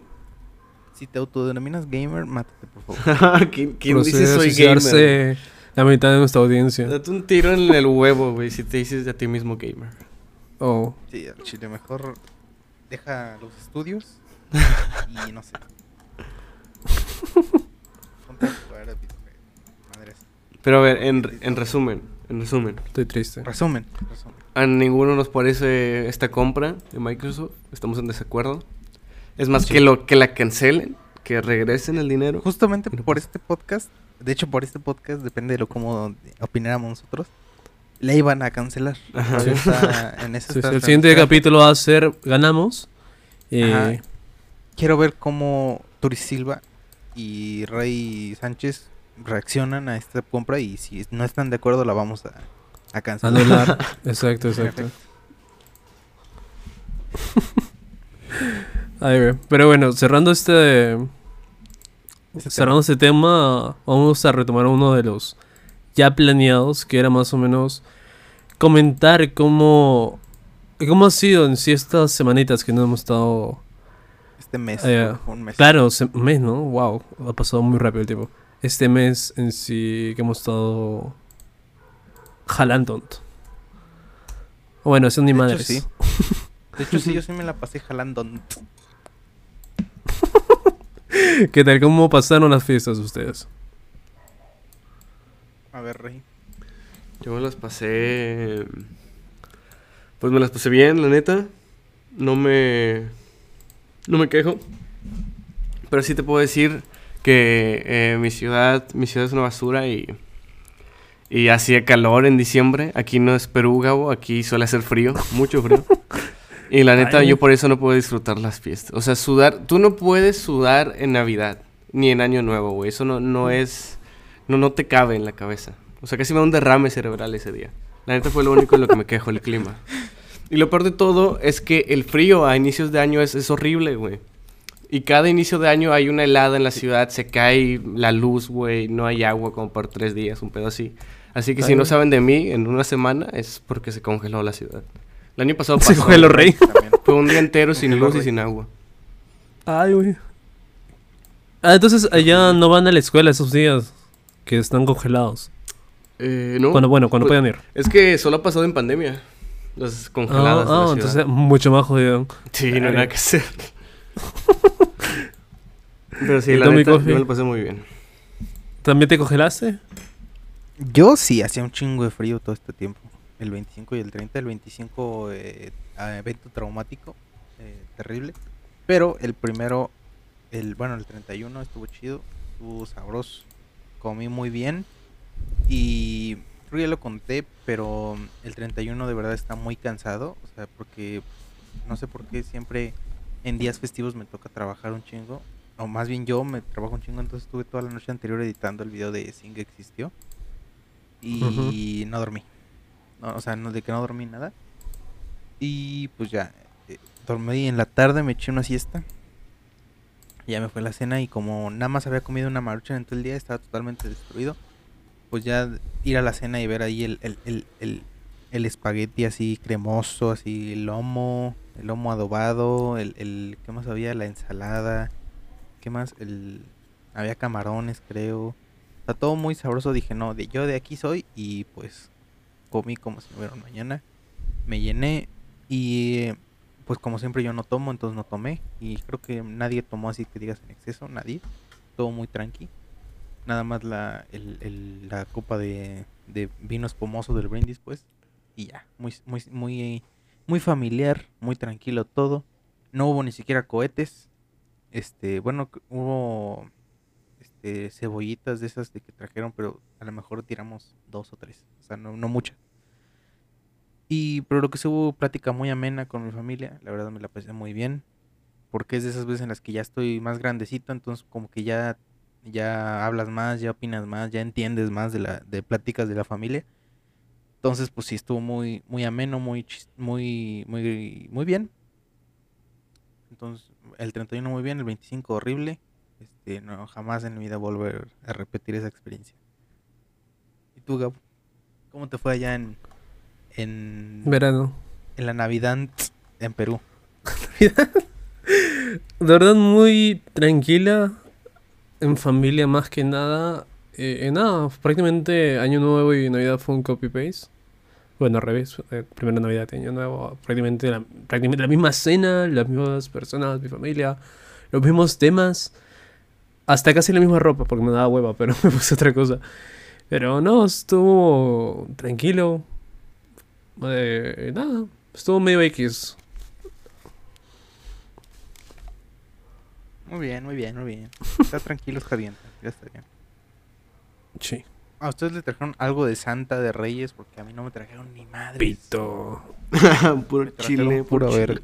Si te autodenominas gamer, mátate por favor. ¿Quién, dice soy gamer? la mitad de nuestra audiencia. Date un tiro en el huevo, güey, si te dices a ti mismo gamer. Oh, Sí, al chile mejor deja los estudios y no sé. Pero a ver, en, en resumen, en resumen, estoy triste. Resumen, resumen. a ninguno nos parece esta compra de Microsoft, estamos en desacuerdo. Es más, Sí. que lo que la cancelen, que regresen el dinero. Justamente por pues. este podcast, de hecho por este podcast, depende de lo cómo opináramos nosotros, la iban a cancelar. Ajá. Todavía está en eso Sí, está sí, el siguiente capítulo va a ser Ganamos. Eh, Ajá. Quiero ver cómo Turi Silva y Rey Sánchez reaccionan a esta compra y si no están de acuerdo la vamos a, a cancelar. anular. exacto, exacto. Ve. Pero bueno, cerrando este Ese cerrando este tema, vamos a retomar uno de los ya planeados, que era más o menos comentar cómo, cómo ha sido en sí estas semanitas que no hemos estado... Este mes. Fue un mes. Claro, un mes, ¿no? Wow, ha pasado muy rápido el tiempo. Este mes en sí que hemos estado jalando. Bueno, eso ni De hecho, sí. De hecho, sí, yo sí me la pasé jalando. ¿Qué tal? ¿Cómo pasaron las fiestas ustedes? A ver, Rey. Yo me las pasé. Pues me las pasé bien, la neta. No me. No me quejo. Pero sí te puedo decir que eh, mi ciudad. Mi ciudad es una basura y. Y hacía calor en diciembre. Aquí no es Perú, Gabo. Aquí suele hacer frío, mucho frío. Y la neta, Ay. yo por eso no puedo disfrutar las fiestas. O sea, sudar. Tú no puedes sudar en Navidad. Ni en Año Nuevo, güey. Eso no, no es. No, no te cabe en la cabeza. O sea, casi me da un derrame cerebral ese día. La neta fue lo único en lo que me quejo, el clima. Y lo peor de todo es que el frío a inicios de año es, es horrible, güey. Y cada inicio de año hay una helada en la ciudad, se cae la luz, güey, no hay agua como por tres días, un pedo así. Así que si no saben de mí, en una semana es porque se congeló la ciudad. El año pasado Se pasó, congeló, güey. Rey. Fue un día entero sin Congeló, luz y sin agua. Ay, güey. Ah, entonces allá no van a la escuela esos días que están congelados. Eh, no. Cuando, bueno, cuando Pues, puedan ir. Es que solo ha pasado en pandemia. Las Ah, congeladas. de la ah, ciudad. entonces mucho más jodido. Sí, no hay nada que hacer. Pero sí, ¿Y la neta, yo me lo pasé muy bien. ¿También te congelaste? Yo sí, hacía un chingo de frío todo este tiempo. El 25 y el 30. El 25, eh, ah, evento traumático. eh, terrible. Pero el primero, el bueno, el 31 estuvo chido. Estuvo sabroso. Comí muy bien. Y creo que ya lo conté, pero el 31 de verdad está muy cansado. O sea, porque no sé por qué siempre en días festivos me toca trabajar un chingo. O más bien yo me trabajo un chingo, entonces estuve toda la noche anterior editando el video de Sing existió. Y no dormí. No, o sea, no, de que no dormí nada. Y pues ya, eh, dormí en la tarde, me eché una siesta. Ya me fue la cena y como nada más había comido una marucha en todo el día, estaba totalmente destruido. Pues ya ir a la cena y ver ahí el, el, el, el, el espagueti así cremoso, así el lomo, el lomo adobado, el, el ¿qué más había? La ensalada, ¿qué más? El, había camarones, creo. Está todo muy sabroso, dije, no, yo de aquí soy y pues comí como si no hubiera mañana. Me llené y pues como siempre yo no tomo, entonces no tomé. Y creo que nadie tomó así que digas en exceso, nadie. Todo muy tranqui. Nada más la, el, el- la copa de, de vino espumoso del brindis, pues. Y ya, muy, muy, muy, muy familiar, muy tranquilo todo. No hubo ni siquiera cohetes. Este, bueno, hubo este, cebollitas de esas de que trajeron, pero a lo mejor tiramos dos o tres. O sea, no, no muchas. Y, pero lo que sí hubo plática muy amena con mi familia, la verdad me la pasé muy bien, porque es de esas veces en las que ya estoy más grandecito, entonces como que ya, ya hablas más, ya opinas más, ya entiendes más de la, de pláticas de la familia. Entonces, pues sí estuvo muy, muy ameno, muy, muy, muy, muy bien. Entonces, el 31 muy bien, el 25 horrible. Este, no, jamás en mi vida volver a repetir esa experiencia. ¿Y tú, Gabo? ¿Cómo te fue allá en, en, Verano. en la Navidad en Perú? De verdad muy tranquila. En familia más que nada. Eh, eh, nada, prácticamente Año Nuevo y Navidad fue un copy-paste. Bueno, al revés. eh, primero Navidad Año Nuevo. Prácticamente la, prácticamente la misma cena, las mismas personas, mi familia. Los mismos temas. Hasta casi la misma ropa, porque me daba hueva, pero me puse otra cosa. Pero no, estuvo tranquilo. Eh, nada, estuvo medio X. Muy bien, muy bien, muy bien. Está tranquilo, está bien. Ya está bien. Sí. ¿A ustedes le trajeron algo de Santa de Reyes? Porque a mí no me trajeron ni madre. Pito. puro chile, puro verga.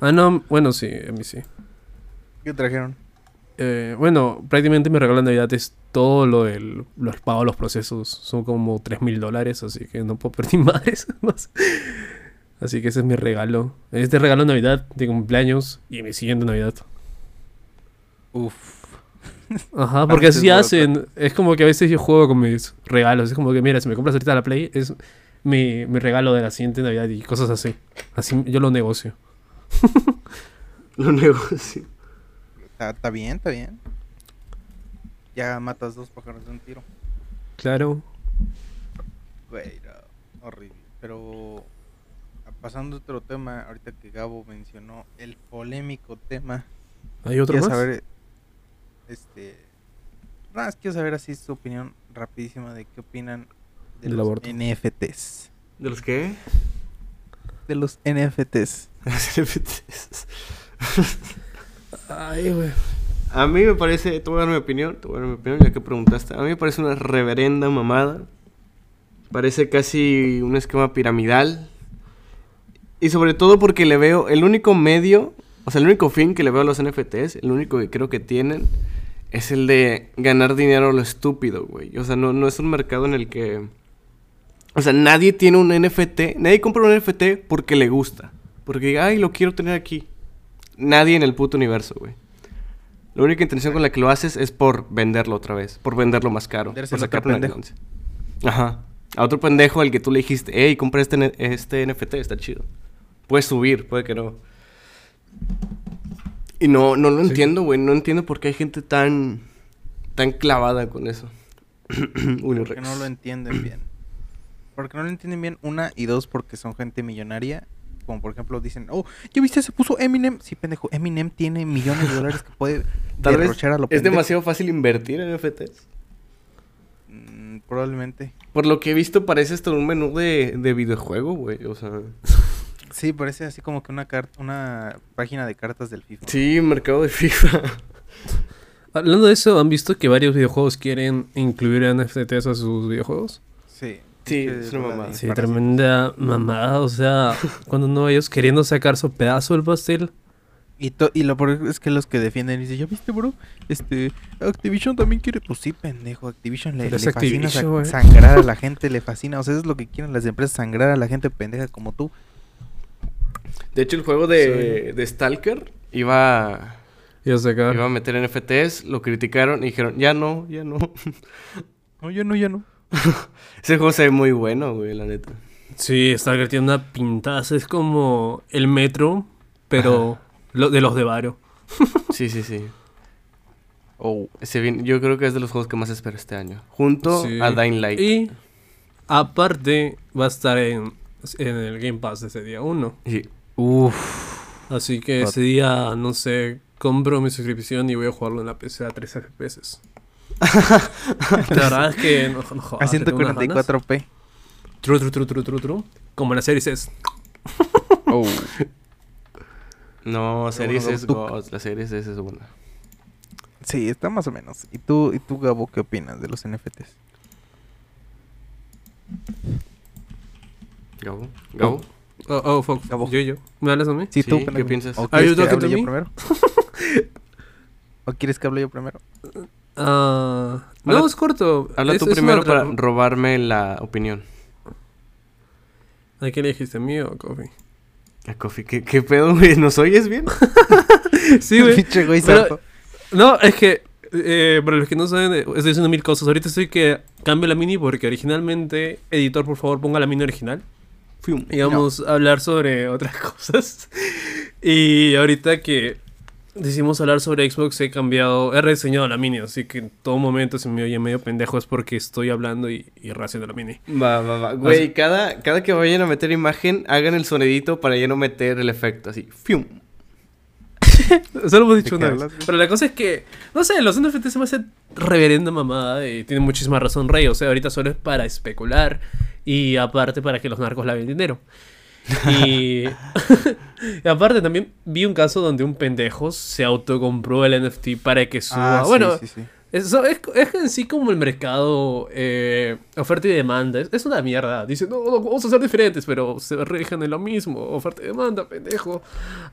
Ah, no, bueno, sí, a mí sí. ¿Qué trajeron? Eh, bueno, prácticamente mi regalo de Navidad es todo lo del los pagos, los procesos. Son como 3 mil dólares, así que no puedo perder madres más. Así que ese es mi regalo. Este regalo de Navidad de cumpleaños y mi siguiente Navidad. Uf. Ajá, porque Antes así hacen. Es como que a veces yo juego con mis regalos. Es como que, mira, si me compras ahorita la Play, es mi, mi regalo de la siguiente Navidad y cosas así. Así yo lo negocio. Lo negocio. Está, está bien, está bien. Ya matas dos pájaros de un tiro. Claro. Güey, no, horrible. Pero pasando a otro tema, ahorita que Gabo mencionó el polémico tema. ¿Hay otro más? saber, este, nada, más quiero saber así su opinión rapidísima de qué opinan de Del los aborto. NFTs. ¿De los qué? De los NFTs. Ay, güey. A mí me parece, te voy a dar mi opinión, te voy a dar mi opinión ya que preguntaste. A mí me parece una reverenda mamada. Parece casi un esquema piramidal. Y sobre todo porque le veo el único medio, o sea, el único fin que le veo a los NFTs, el único que creo que tienen, es el de ganar dinero a lo estúpido, güey. O sea, no, no es un mercado en el que... O sea, nadie tiene un NFT, nadie compra un NFT porque le gusta. Porque, ay, lo quiero tener aquí. Nadie en el puto universo, güey. La única intención con la que lo haces es por venderlo otra vez, por venderlo más caro, por sacar una ganancia. Ajá. A otro pendejo al que tú le dijiste, hey, compra este, este NFT, está chido. Puede subir, puede que no. Y no, no lo Sí. entiendo, güey. No entiendo por qué hay gente tan, tan clavada con eso. Uno Porque no lo entienden bien. Porque no lo entienden bien, una y dos, porque son gente millonaria. Como por ejemplo dicen, oh, ¿ya viste? Se puso Eminem. Sí, pendejo, Eminem tiene millones de dólares que puede Tal vez derrochar a lo es pendejo. demasiado fácil invertir en NFTs. Mm, probablemente. Por lo que he visto, parece hasta un menú de, de videojuego, güey. O sea, Sí, parece así como que una carta, una página de cartas del FIFA. sí, mercado de FIFA. Hablando de eso, ¿han visto que varios videojuegos quieren incluir NFTs a sus videojuegos? Sí. Sí, es una mamada. Sí, tremenda mamada. O sea, cuando no ellos queriendo sacar su pedazo del pastel. Y, to- y lo peor es que los que defienden dicen, ¿ya viste, bro? Este, Activision también quiere. Pues sí, pendejo, Activision le, fascina Activision, sa- güey. sangrar a la gente, le fascina. O sea, eso es lo que quieren las empresas, sangrar a la gente pendeja como tú. De hecho, el juego de, de Stalker iba, Y a sacar. iba a meter NFTs, lo criticaron y dijeron, ya no, ya no. No, ya no, ya no. Ese juego se ve muy bueno, güey, la neta. Sí, Stalker tiene una pintaza. Es como el metro, pero lo, de los de Varo. Sí, sí, sí. Oh, Ese bien- yo creo que es de los juegos que más espero este año. Junto Sí. a Dying Light. Y aparte va a estar en, en el Game Pass ese día 1. Sí. Uff. Así que ese día, no sé, compro mi suscripción y voy a jugarlo en la PC a 3 FPS. la verdad es que no, no jodas, A tengo unas ganas. 144p. True, true, true, true, true, true. Como en la serie es. Oh. No, series es God, la series es, es buena. Sí, está más o menos. ¿Y tú, y tú Gabo, qué opinas de los NFTs? Gabo. Gabo. Oh, oh, fuck. Gabo. Yo, yo. ¿Me hablas a mí? Sí, Sí, tú, ¿qué piensas? ¿O Are quieres que hable yo me? primero? ¿O quieres que hable yo primero? Ah, no, Habla- es corto. Habla Es- tú es primero para robarme la opinión. ¿A qué le dijiste? ¿Mío o Coffee? A Coffee, ¿qué, qué pedo, güey? ¿Nos oyes bien? Sí, güey. Pinche güey Pero- santo. No, es que, eh, para los que no saben, eh, estoy haciendo mil cosas. Ahorita estoy que cambio la mini porque originalmente, editor, por favor, ponga la mini original. Fium. Y vamos a hablar sobre otras cosas. Y ahorita que decimos hablar sobre Xbox, he cambiado, he rediseñado la mini. Así que en todo momento, si me oye medio pendejo, es porque estoy hablando y, y rehaciendo la mini. Va, va, va. Güey, cada, cada que vayan a meter imagen, hagan el sonidito para ya no meter el efecto así. Fium. Eso lo hemos dicho ¿De qué una vez. hablas? Pero la cosa es que, no sé, los NFT se me hace reverenda mamada y tiene muchísima razón Rey. O sea, ahorita solo es para especular y aparte para que los narcos laven dinero. Y, y aparte también vi un caso donde un pendejo se autocompró el NFT para que suba. Ah, sí, bueno, sí, sí. Eso es, es en sí como el mercado eh, oferta y demanda. Es, una mierda. Dicen, no, no, vamos a ser diferentes, pero se rigen en lo mismo. Oferta y demanda, pendejo.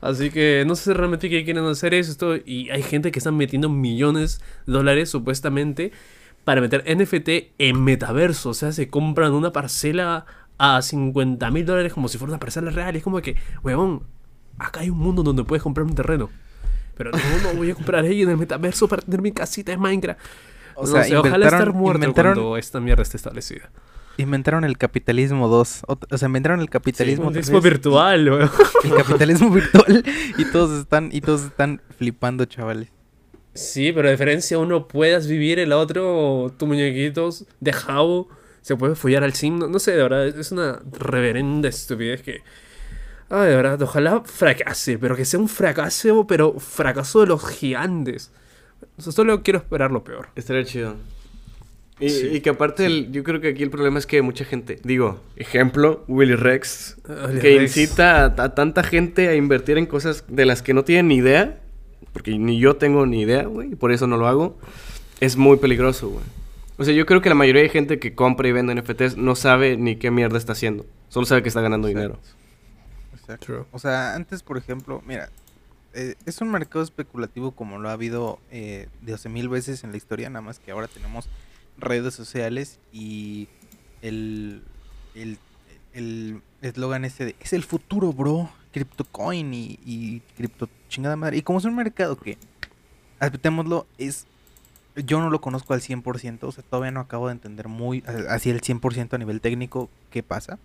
Así que no sé realmente qué quieren hacer esto. Y hay gente que están metiendo millones de dólares supuestamente para meter NFT en metaverso. O sea, se compran una parcela a 50 mil dólares como si fuera una parcela real. Es como que, weón, acá hay un mundo donde puedes comprar un terreno. Pero no, no voy a comprar ahí en el metaverso para tener mi casita de Minecraft. O No sea, sé, ojalá estar muerto inventaron- cuando esta mierda esté establecida. Inventaron el capitalismo 2. ot- O sea, inventaron el capitalismo Sí, 3, capitalismo virtual, weón. El capitalismo virtual. Y todos están, y todos están flipando, chavales. Sí, pero a diferencia uno puedas vivir, el otro, tu muñequitos de jabo, se puede follar al sim. No, no sé, de verdad, es una reverenda estupidez que... Ay, de verdad, ojalá fracase, pero que sea un fracaso, pero fracaso de los gigantes. O sea, solo quiero esperar lo peor. Estaría chido. Y, Sí, y que aparte, el- yo creo que aquí el problema es que mucha gente, digo, ejemplo, Willy Rex, Willy que Rex. incita a, a tanta gente a invertir en cosas de las que no tienen ni idea, porque ni yo tengo ni idea, güey, y por eso no lo hago, es muy peligroso, güey. O sea, yo creo que la mayoría de gente que compra y vende NFTs no sabe ni qué mierda está haciendo, solo sabe que está ganando dinero. Exacto. True. O sea, antes, por ejemplo, mira, eh, es un mercado especulativo como lo ha habido eh, 12 mil veces en la historia, nada más que ahora tenemos redes sociales y el el el eslogan ese de es el futuro, bro, CryptoCoin y, y cripto chingada madre. Y como es un mercado que, admitémoslo, es yo no lo conozco al 100%, o sea, todavía no acabo de entender muy así el 100% a nivel técnico qué pasa.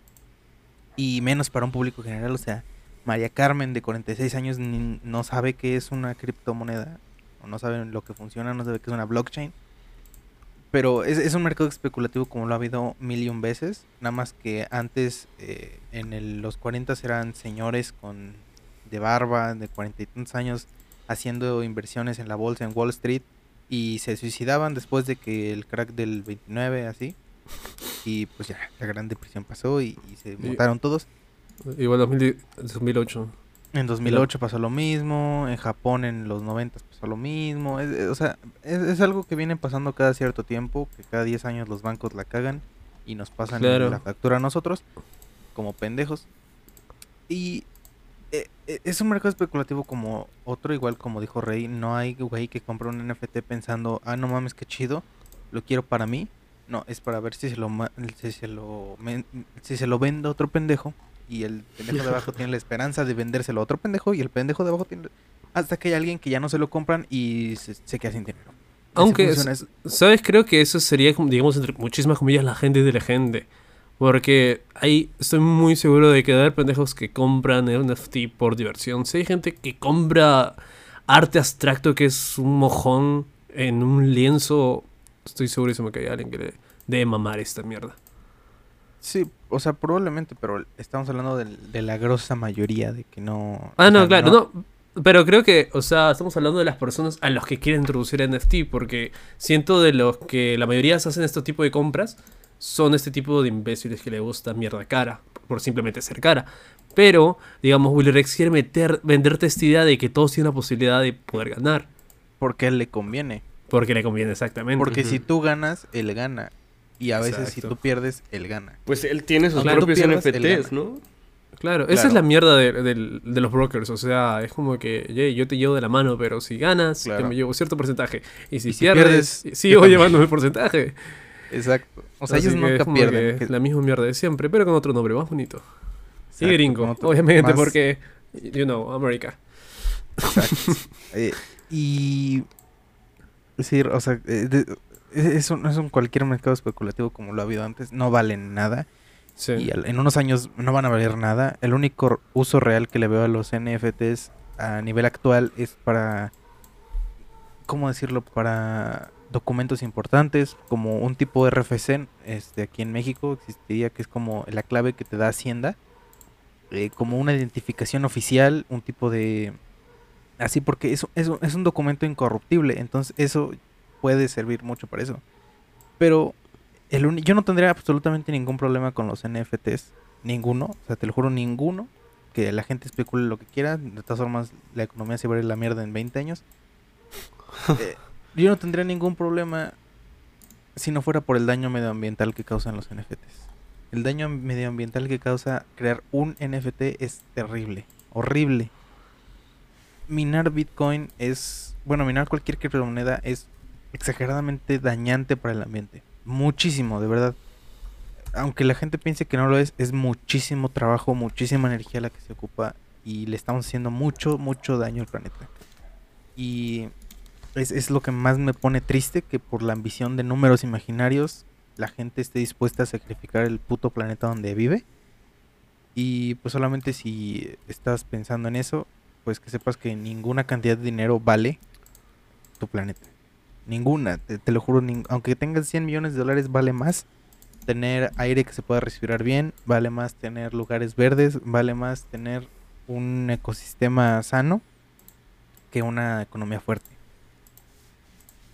Y menos para un público general, o sea, María Carmen de 46 años no sabe qué es una criptomoneda, o no sabe lo que funciona, no sabe qué es una blockchain. Pero es, es un mercado especulativo como lo ha habido mil y un veces, nada más que antes eh, en los 40 eran señores con de barba, de 40 y tantos años, haciendo inversiones en la bolsa en Wall Street y se suicidaban después de que el crack del 29, así. Y pues ya, la gran depresión pasó y, y se mataron todos. Igual 2000 2008. En 2008 pasó lo mismo, en Japón en los 90 pasó lo mismo. es- es- o sea, es, es algo que viene pasando cada cierto tiempo, que cada 10 años los bancos la cagan y nos pasan Claro. la factura a nosotros, como pendejos. Y eh, eh, es un mercado especulativo como otro, igual como dijo Rey, no hay güey que compra un NFT pensando, ah, no mames, qué chido, lo quiero para mí. No, es para ver si se lo, si se lo, si se lo vende a otro pendejo y el pendejo de abajo tiene la esperanza de vendérselo a otro pendejo y el pendejo de abajo tiene hasta que hay alguien que ya no se lo compran y se, se queda sin dinero. Aunque. ¿sabes? Creo que eso sería, digamos, entre muchísimas comillas, la gente de la gente. Porque ahí estoy muy seguro de que haber pendejos que compran el NFT por diversión. Si hay gente que compra arte abstracto que es un mojón en un lienzo, estoy segurísimo que hay alguien que le debe mamar esta mierda. Sí, o sea, probablemente, pero estamos hablando de, la grosa mayoría de que no... Ah, no, sea, claro, no. Pero creo que, o sea, estamos hablando de las personas a los que quieren introducir NFT, porque siento de los que la mayoría se hacen este tipo de compras, son este tipo de imbéciles que le gusta mierda cara, por simplemente ser cara. Pero, digamos, Willy Rex quiere meter, venderte esta idea de que todos tienen la posibilidad de poder ganar, Porque a él le conviene. Porque le conviene exactamente. Porque si tú ganas, él gana. Y a veces si tú pierdes, él gana. Pues él tiene sus propios pierdas, NFTs. ¿no? Claro, esa es la mierda de, de los brokers. O sea, es como que "Ye, yo te llevo de la mano, pero si ganas, Claro. te me llevo cierto porcentaje. Y si, Y si pierdes, pierdes, sigo llevando el porcentaje. Exacto. O sea, Así ellos que es nunca como pierden. que La misma mierda de siempre, pero con otro nombre más bonito. Y Exacto, gringo, otro- obviamente, más- porque, you know, América. Eh, y sí, o sea, eh, de- es, un, es un cualquier mercado especulativo como lo ha habido antes, no valen nada Sí. y al- en unos años no van a valer nada. El único uso real que le veo a los NFTs a nivel actual es para, ¿cómo decirlo? Para documentos importantes, como un tipo RFC, este, aquí en México existiría que es como la clave que te da Hacienda, eh, como una identificación oficial, un tipo de Así porque eso, eso es un documento incorruptible, entonces eso puede servir mucho para eso. Pero el yo no tendría absolutamente ningún problema con los NFTs, ninguno, o sea, te lo juro, ninguno. Que la gente especule lo que quiera, de todas formas la economía se va a ir a la mierda en 20 años. Eh, yo no tendría ningún problema si no fuera por el daño medioambiental que causan los NFTs. El daño medioambiental que causa crear un NFT es terrible, horrible minar Bitcoin es, bueno, minar cualquier criptomoneda es exageradamente dañante para el ambiente. Muchísimo, de verdad. Aunque la gente piense que no lo es, es muchísimo trabajo, muchísima energía la que se ocupa y le estamos haciendo mucho, mucho daño al planeta. Y es, es lo que más me pone triste, que por la ambición de números imaginarios, la gente esté dispuesta a sacrificar el puto planeta donde vive. Y pues solamente si estás pensando en eso, pues que sepas que ninguna cantidad de dinero vale tu planeta. Ninguna, te, lo juro, nin- aunque tengas 100 millones de dólares vale más tener aire que se pueda respirar bien, vale más tener lugares verdes, vale más tener un ecosistema sano que una economía fuerte.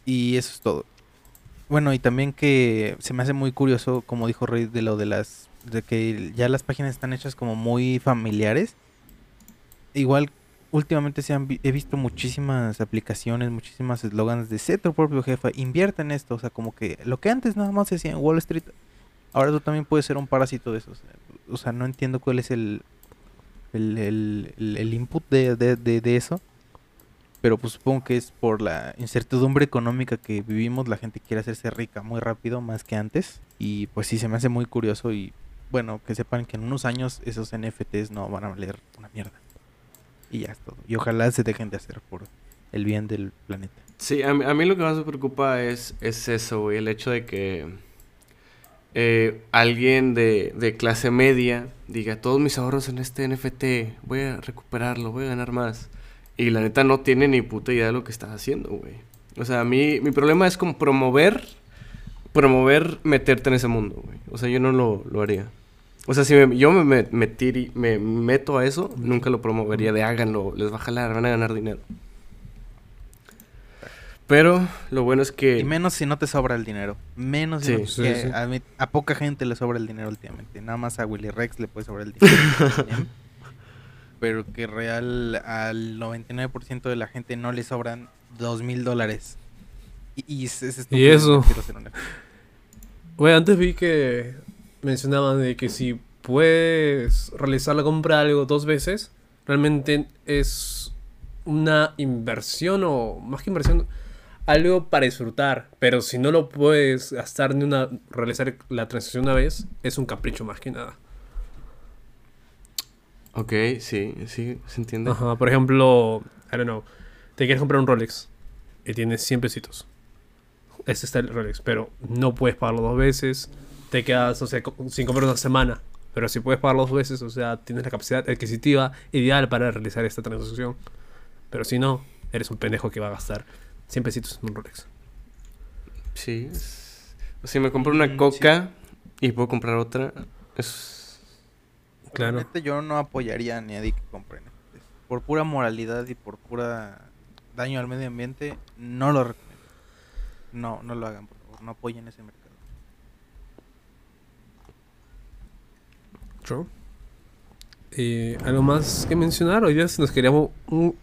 Y eso es todo. Bueno, y también que se me hace muy curioso, como dijo Rey, de lo de las. de que ya las páginas están hechas como muy familiares. Igual, últimamente se han he visto muchísimas aplicaciones, muchísimas eslogans de sé tu propio jefa, invierte en esto. O sea, como que lo que antes nada más se hacía en Wall Street, ahora tú también puedes ser un parásito de esos. O sea, no entiendo cuál es el. el, el, el- el input de, de, de, de eso. Pero pues supongo que es por la incertidumbre económica que vivimos, la gente quiere hacerse rica muy rápido, más que antes. Y pues sí, se me hace muy curioso y bueno, que sepan que en unos años esos NFTs no van a valer una mierda. Y ya es todo. Y ojalá se dejen de hacer por el bien del planeta. Sí, a mí, a mí lo que más me preocupa es, es eso, güey, el hecho de que eh, alguien de, de clase media diga, todos mis ahorros en este NFT, voy a recuperarlo, voy a ganar más. Y la neta no tiene ni puta idea de lo que estás haciendo, güey. O sea, a mí, mi problema es como promover, promover meterte en ese mundo, güey. O sea, yo no lo, lo haría. O sea, si me- yo me, me, metiri- me meto a eso, nunca lo promovería de háganlo, les va a jalar, van a ganar dinero. Pero lo bueno es que... Y menos si no te sobra el dinero. Menos si Sí, no- sí, que sí. A, mí- a poca gente le sobra el dinero últimamente. Nada más a Willy Rex le puede sobrar el dinero. Pero que real al 99% de la gente no le sobran dos mil dólares. Y, y es, es Y eso. Güey, antes vi que mencionaban de que si puedes realizar la compra de algo dos veces, realmente es una inversión o más que inversión, algo para disfrutar. Pero si no lo puedes gastar ni una, realizar la transacción una vez, es un capricho más que nada. Ok, sí, sí, se entiende. Ajá, por ejemplo, I don't know, te quieres comprar un Rolex y tienes 100 pesitos. Este está el Rolex, pero no puedes pagarlo dos veces. Te quedas, o sea, sin comprar una semana. Pero si puedes pagarlo dos veces, o sea, tienes la capacidad adquisitiva ideal para realizar esta transacción. Pero si no, eres un pendejo que va a gastar 100 pesitos en un Rolex. Sí. Si me compro una Mm, sí. coca y puedo comprar otra, es... Claro. Realmente yo no apoyaría a nadie que compre NFTs. Por pura moralidad y por pura daño al medio ambiente, no lo recomiendo. No, no lo hagan, por favor. No apoyen ese mercado. Y algo más que mencionar. Hoy día nos queríamos un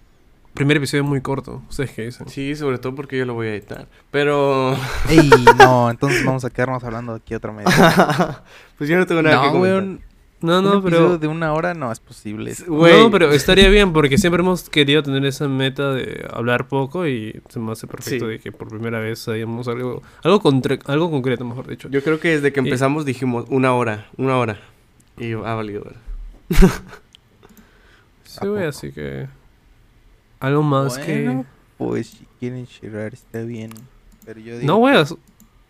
primer episodio muy corto. ¿Ustedes qué dicen? Sí, sobre todo porque yo lo voy a editar. Pero... Ey, no, entonces vamos a quedarnos hablando aquí otra media. pues yo no tengo nada que no, comentar. weón. No, un no, episodio pero... de una hora no es posible. Güey. No, pero estaría bien porque siempre hemos querido tener esa meta de hablar poco y se me hace perfecto Sí. de que por primera vez hayamos algo algo, algo concreto, mejor dicho. Yo creo que desde que Y- empezamos dijimos una hora, una hora. Y ha valido, ¿verdad? Sí, güey, así que algo más Bueno, Pues si quieren cerrar está bien. Pero yo que digo No, güey,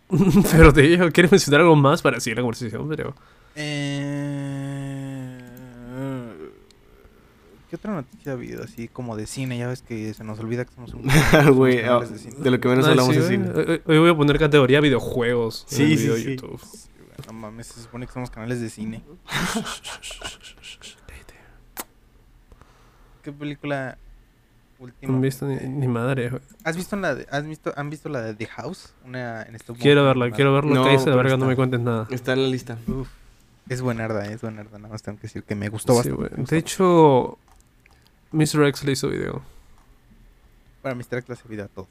pero te digo, ¿quieres mencionar algo más para seguir la conversación? Pero Eh, ¿Qué otra noticia ha habido así como de cine? Ya ves que se nos olvida que somos un Güey, ah, de de lo que menos Ay, hablamos sí, güey. cine. Hoy- voy a poner categoría videojuegos en Sí, el sí, video de sí. No mames, se supone que somos canales de cine. ¿Qué película última? No he visto ni, ni madre. güey. ¿Has visto la de, has visto, han visto la de The House? Una en stop Quiero verla, quiero verlo. No, Cállese verga, no está- me cuentes nada. Está en la lista. Uf, es buenarda, es buenarda, nada más tengo que decir que me gustó Sí, bastante. güey. me gustó. De hecho, Mr. X le hizo video. para Mr. X se vida a todo.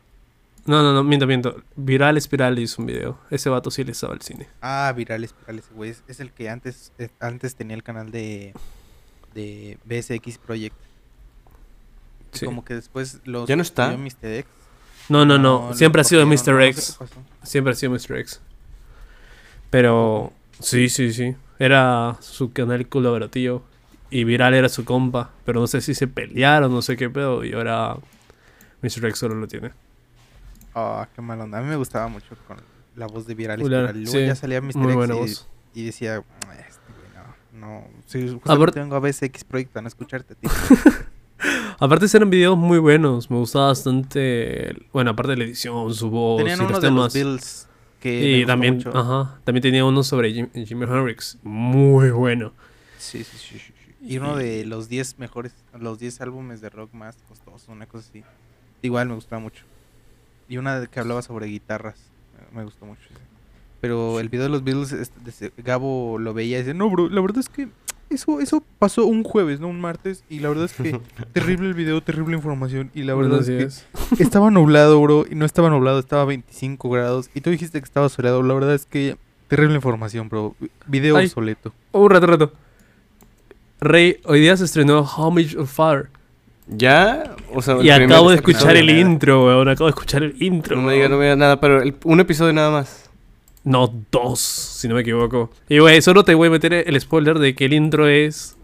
No, no, no, miento, miento. Viral Espiral hizo un video. Ese vato sí le estaba al cine. Ah, Virales, Virales, güey. Es, es el que antes, eh, antes tenía el canal de, de BSX Project. Y Sí. como que después los ¿Ya no está? Mr. X. No, no, no. Siempre ha sido Mr. no, no sé X. Siempre ha sido Mr. X. Pero sí, sí, sí. Era su canal colaborativo. Y Viral era su compa. Pero no sé si se pelearon, no sé qué pedo. Y ahora Mr. X solo lo tiene. Oh, qué mal onda. A mí me gustaba mucho con la voz de Viral Uy, la- Espiral. Luego sí, ya salía Mr. X y, decía, "Ay, este no, no. Sí, justamente vengo a BSX Proyecto a no escucharte, tío. Aparte eran videos muy buenos, me gustaba bastante, bueno, aparte de la edición, su voz Tenían y uno los de temas. los Bills que y también, mucho. ajá, también tenía uno sobre Jim- Jimi Hendrix, muy bueno. Sí, sí, sí, sí, sí. Y uno de los 10 mejores, los 10 álbumes de rock más costosos, una cosa así. Igual me gustaba mucho. Y una que hablaba sobre guitarras, eh, me gustó mucho. Pero el video de los Beatles, este, Gabo lo veía y decía, no, bro, la verdad es que eso, eso pasó un jueves, no un martes. Y la verdad es que terrible el video, terrible información. Y la verdad es que estaba nublado, bro. Y no estaba nublado, estaba a 25 grados. Y tú dijiste que estaba soleado. La verdad es que terrible información, bro. Video Ay. obsoleto. Oh, un rato, rato. Rey, hoy día se estrenó Homage of Fire. ¿Ya? O sea, Y acabo de escuchar el nada. intro, weón. Acabo de escuchar el intro. No me digas, no me digas nada, pero el- un episodio nada más. No, dos, si no me equivoco. Y güey, solo te voy a meter el spoiler de que el intro es.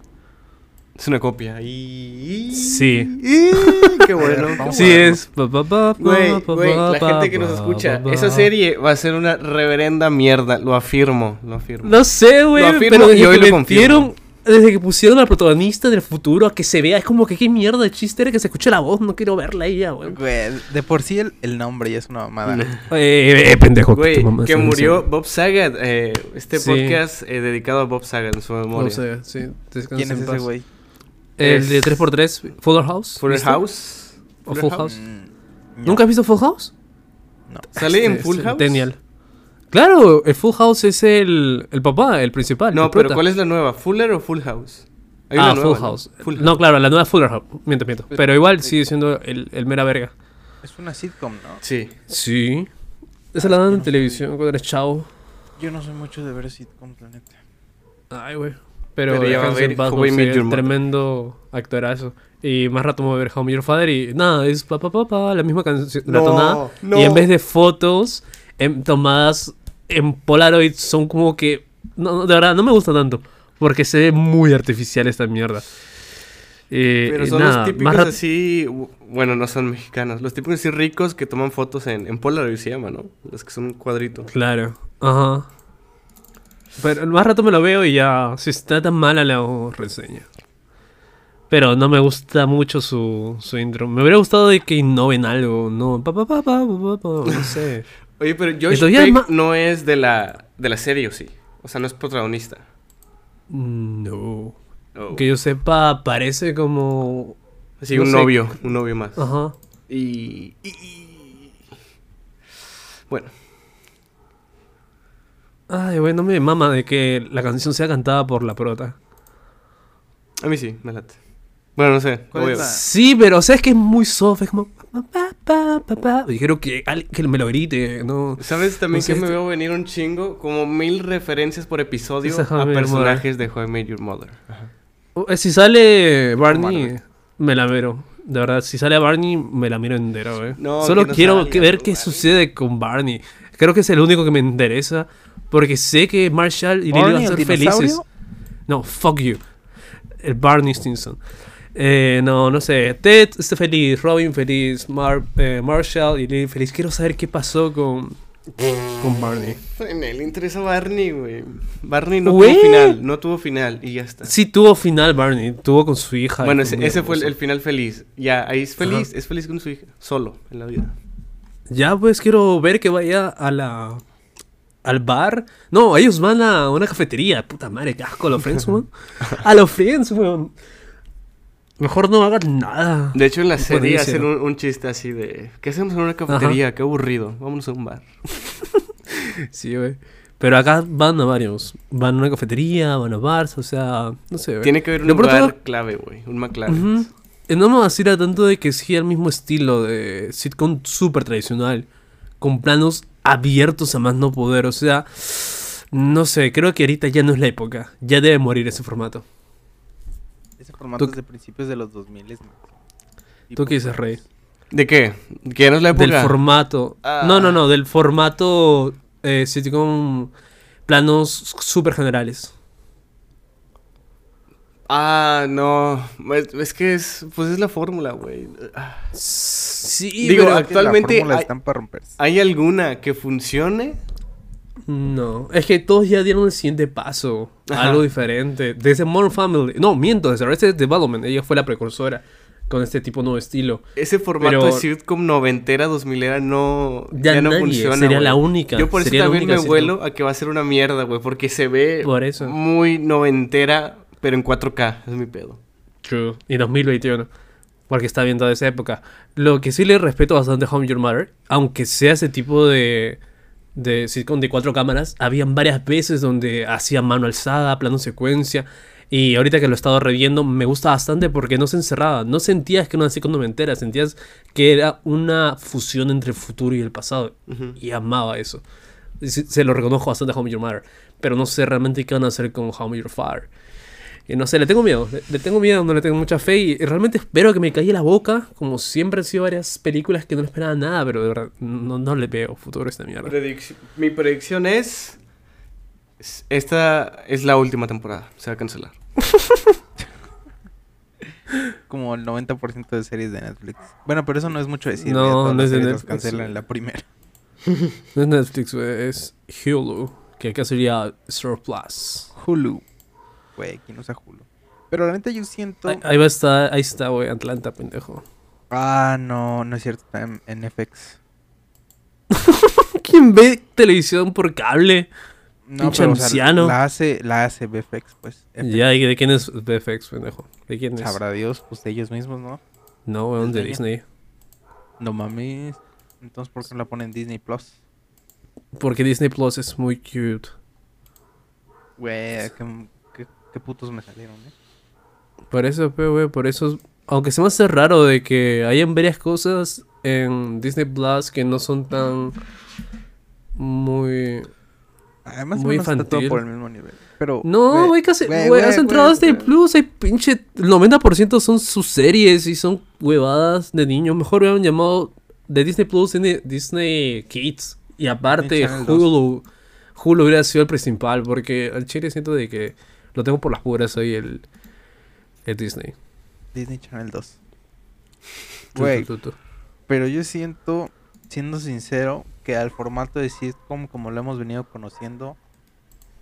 Es una copia. Y... Sí. Y- Qué bueno. Sí, es. Güey, la gente que nos escucha, esa serie va a ser una reverenda mierda, lo afirmo, lo afirmo. No sé, güey, Lo afirmo pero y hoy lo metieron, desde que pusieron al protagonista del futuro a que se vea, es como que qué mierda de chiste era que se escuche la voz, no quiero verla ella, güey. Güey, de por sí el, el nombre ya es una mamada. Eh, eh, pendejo. Güey, mamá que murió diciendo. Bob Saget, eh, este Sí. podcast eh, dedicado a Bob Saget en su memoria. No sé, sí. ¿Quién es ese güey? El de Es- 3x3, Fuller House. Fuller ¿viste? House. ¿O Fuller Full House. House? Mm, ¿Nunca has visto Full House? No. ¿Sale en Este, Full House? Centennial. Claro, el Full House es el, el papá, el principal. No, el pero prota. ¿cuál es la nueva? ¿Fuller o Full House? Hay Ah, una nueva, Full ¿no? House. No, claro, la nueva Fuller House. Miento, miento. Pero- Pero igual sigue siendo el, el mera verga. Es una sitcom, ¿no? Sí. Sí. Esa la dan en televisión cuando eres chavo. Yo no soy mucho de ver sitcoms, la neta. Ay, güey. Pero, Pero en tremendo actorazo. Y más rato me voy a ver How Your Father y nada, es pa pa pa pa, la misma canción, la No, tonada. no. Y en vez de fotos em, tomadas en Polaroid son como que... No, de verdad, no me gusta tanto. Porque se ve muy artificial esta mierda. Eh, Pero y son nada, los típicos más así, bueno, no son mexicanos, los típicos así ricos que toman fotos en, en Polaroid se llama, ¿no? Los que son un cuadrito. Claro, ajá. Pero más rato me lo veo y ya, si está tan mala la reseña. Pero no me gusta mucho su, su intro. Me hubiera gustado de que innoven algo, no, pa, pa, pa, pa, pa, pa, pa, no sé. Oye, pero Josh todavía Peck ma- no es de la, de la serie, ¿o sí? O sea, no es protagonista. No. Oh. Que yo sepa, parece como... Sí, no un sé. novio, un novio más. Ajá. Y, y- y- Bueno, Ay, güey, no me mama de que la canción sea cantada por la prota. a mí sí, me late. Bueno, no sé. ¿Cuál voy a es ver. la- Sí, pero o sea, es que es muy soft, es como... pa, pa, pa, pa, pa. Dijeron que, al- que me lo grite, ¿no? ¿Sabes también No sé, que me este- veo venir un chingo? Como mil referencias por episodio a personajes de How I Met Your Mother. Eh, Si sale Barney, Marvel. me la miro. De verdad, si sale Barney, me la miro entera, güey. No, Solo no quiero salga, ver qué Barney. sucede con Barney. Creo que es el único que me interesa. Porque sé que Marshall y Lily van ¿Barney, a ser felices. No, fuck you. El Barney Stinson. Eh, no, no sé. Ted está feliz, Robin feliz, Mar- eh, Marshall y Lily feliz. Quiero saber qué pasó con, con Barney. En él interesa Barney, güey. Barney no tuvo final, no tuvo final y ya está. Sí tuvo final Barney, tuvo con su hija. bueno, ese, ese fue el, final feliz. Ya, ahí es feliz, es feliz con su hija, solo en la vida. Ya, pues quiero ver que vaya a la. al bar. No, ellos van a una cafetería. Puta madre, qué asco a los Friends, weón. A los Friends, weón. Mejor no hagan nada. De hecho, en la serie ser. hacen un, un chiste así de... ¿Qué hacemos en una cafetería? Qué aburrido. Vámonos a un bar. Sí, güey. Pero acá van a varios. Van a una cafetería, van a bars, o sea, no sé, güey. Tiene que haber un bar todo- clave, güey. Un McLaren. Ujú. Y no me vacila tanto de que siga el mismo estilo de sitcom súper tradicional. Con planos abiertos a más no poder. O sea, no sé, creo que ahorita ya no es la época. Ya debe morir ese formato. Ese formato Tú- de principios de los 2000. ¿no? ¿Tú qué dices, Rey? ¿De qué? ¿Que ya no es la época? Del formato. Ah. No, no, no, del formato eh, sitcom planos súper generales. Ah, no. Es, es que es, pues es la fórmula, güey. Sí, Digo, pero- actualmente La fórmula hay- están para romperse. ¿Hay alguna que funcione? No, es que todos ya dieron el siguiente paso, Ajá. algo diferente. Desde Modern Family, no, miento, desde Arrested Development, ella fue la precursora con este tipo de nuevo estilo. Ese formato Pero- de sitcom noventera, dos milera no, Ya ya, no nadie, funciona. sería la única, Yo por eso también me vuelo a que va a ser una mierda, güey, porque se ve Por eso. muy noventera, pero en 4K, es mi pedo. True. Y 2021. Porque está bien toda esa época. Lo que sí le respeto bastante a Home Your Mother, aunque sea ese tipo de, de sitcom de cuatro cámaras, habían varias veces donde hacía mano alzada, plano secuencia. Y ahorita que lo he estado reviendo, me gusta bastante porque no se encerraba. No sentías que era una sitcom noventera, sentías que era una fusión entre el futuro y el pasado. Y amaba eso. Se lo reconozco bastante a Home Your Mother. Pero no sé realmente qué van a hacer con Home Your Father. No sé, le tengo miedo. Le, le tengo miedo, no le tengo mucha fe. Y realmente espero que me calle la boca. Como siempre han sido varias películas que no le esperaba nada. Pero de verdad, no, no le veo futuro a esta mierda. Predic- Mi predicción es... es- Esta es la última temporada, se va a cancelar. Como el 90% de series de Netflix. Bueno, pero eso no es mucho decir. No, no es de Netflix, cancelan la primera. No es Netflix, es Hulu. Que acá sería Star Plus. Hulu. Güey, ¿quién usa Hulu? Pero la neta yo siento... Ahí, ahí va a estar, ahí está, güey, Atlanta, pendejo. Ah, no, no es cierto. Está en, en FX. ¿Quién ve televisión por cable? No, Pinche pero o sea, anciano. la hace, la hace VFX, pues. FX. Ya, ¿y de quién es VFX, pendejo? ¿De quién es? Sabrá Dios, pues de ellos mismos, ¿no? No, weón, de ¿Es de Disney. No mames. Entonces, ¿por qué no la ponen en Disney Plus? Porque Disney Plus es muy cute. Güey, qué, qué, putos me salieron, ¿eh? Por eso, güey, por eso. Aunque se me hace raro de que hayan varias cosas en Disney Plus que no son tan. Muy. Además, Muy muy está todo infantil. por el mismo nivel. Pero. No, güey, casi. güey, has entrado a Disney. Plus, hay pinche. El 90% son sus series y son huevadas de niños. Mejor hubieran llamado de Disney Plus Disney, Disney Kids. Y aparte, Disney Channel 2. Hulu. Hulu hubiera sido el principal. Porque al chile siento de que lo tengo por las puras ahí el. El Disney. Disney Channel 2. Tu, Güey, pero yo siento, siendo sincero, que al formato de sitcom, como lo hemos venido conociendo,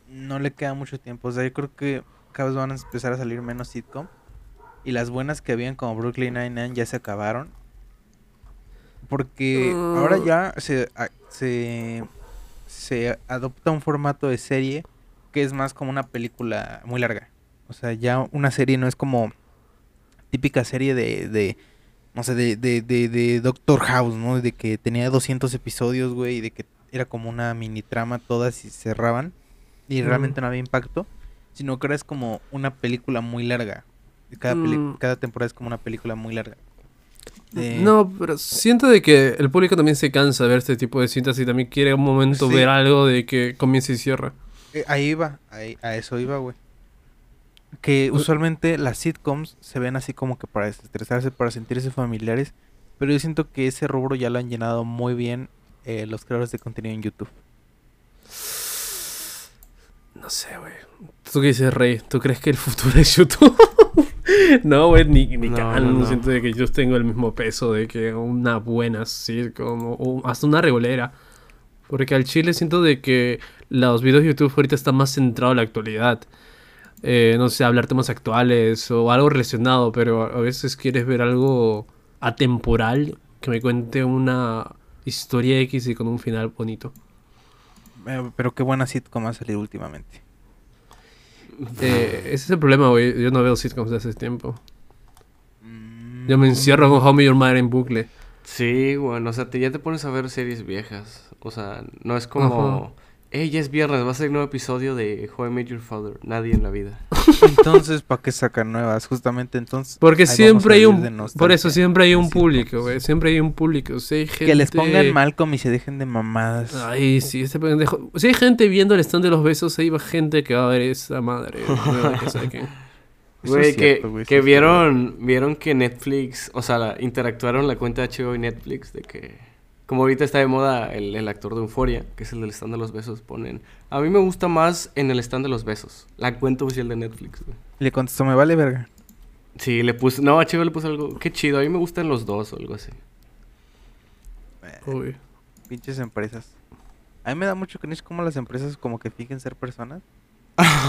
no le queda mucho tiempo. O sea, yo creo que cada vez van a empezar a salir menos sitcom. Y las buenas que habían como Brooklyn Nine-Nine ya se acabaron. Porque ahora ya se, se, se adopta un formato de serie que es más como una película muy larga. O sea, ya una serie no es como típica serie de, de no sé, de, de, de, de Doctor House, ¿no? De que tenía 200 episodios, güey, y de que era como una mini trama todas y cerraban. Y realmente no había impacto. Sino que ahora es como una película muy larga. Cada, Mm. cada temporada es como una película muy larga. Eh, No, pero siento de que el público también se cansa de ver este tipo de cintas y también quiere un momento Sí. ver algo de que comience y cierra. Eh, ahí iba, ahí, a eso iba, güey. Que usualmente las sitcoms se ven así como que para estresarse, para sentirse familiares. Pero yo siento que ese rubro ya lo han llenado muy bien eh, los creadores de contenido en YouTube. No sé, güey. ¿Tú qué dices, Rey? ¿Tú crees que el futuro es YouTube? no, güey, ni, ni No, cagando. no, no. Siento de que yo tengo el mismo peso de que una buena sitcom o o hasta una regulera. Porque al chile siento de que los videos de YouTube ahorita están más centrados en la actualidad. Eh, no sé, hablar temas actuales o algo relacionado, pero a veces quieres ver algo atemporal que me cuente una historia X y con un final bonito. Eh, pero qué buena sitcom ha salido últimamente. Eh, ese es el problema, güey. Yo no veo sitcoms de hace tiempo. Mm, Yo me encierro con How I Met Your Mother en bucle. Sí, bueno, o sea, te, ya te pones a ver series viejas. O sea, no es como... Ey, ya es viernes, va a salir un nuevo episodio de How I Met Your Father. Nadie en la vida. Entonces, ¿para qué sacan nuevas? Justamente entonces. Porque siempre hay un... Por eso siempre hay un público, güey. Siempre hay un público. O sea, hay gente... Que les pongan Malcolm y se dejen de mamadas. Ay, sí, este pendejo. Si hay gente viendo el stand de los besos, ahí va gente que va a ver esa madre. que Güey, que, que vieron, vieron que Netflix, o sea, la- interactuaron la cuenta de HBO y Netflix de que, como ahorita está de moda el, el actor de Euforia, que es el del stand de los besos, ponen, a mí me gusta más en el stand de los besos, la cuenta oficial de Netflix, güey. Le contestó, me vale verga. Sí, le puso... No, a Chivo le puso algo... Qué chido, a mí me gustan los dos o algo así. Uy. Pinches empresas. A mí me da mucho cringe como las empresas como que fijen ser personas.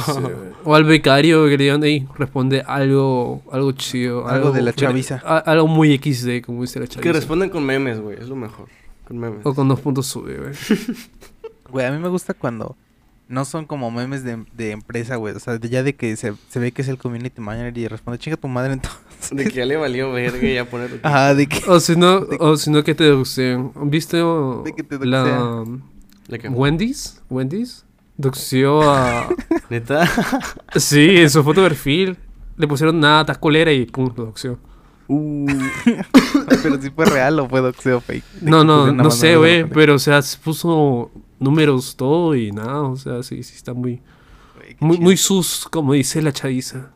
Sí, o al becario que le digan ahí, responde algo, algo chido. Algo de la chaviza. a- algo muy XD, como dice la chaviza. Que responden con memes, güey. Es lo mejor. Con memes. O con dos puntos sube, güey. Güey, a mí me gusta cuando no son como memes de, de empresa, güey. O sea, de- ya de que se, se ve que es el community manager y responde, chinga tu madre entonces. De que ya le valió verga y ya poner... Ajá, de que... O si no, o si no que te doxeen. ¿Viste o- De que te la De que... Wendy's? ¿Wendy's? Doxió a... ¿Neta? sí, en su foto de perfil. Le pusieron nada, estás colera y pum, lo doxió. Uh... Pero si fue real o fue doxeo fake. No, no, no sé, güey, pero o sea, se puso números todo y nada, o sea, sí, sí está muy, muy, chido. muy sus, como dice la chaviza.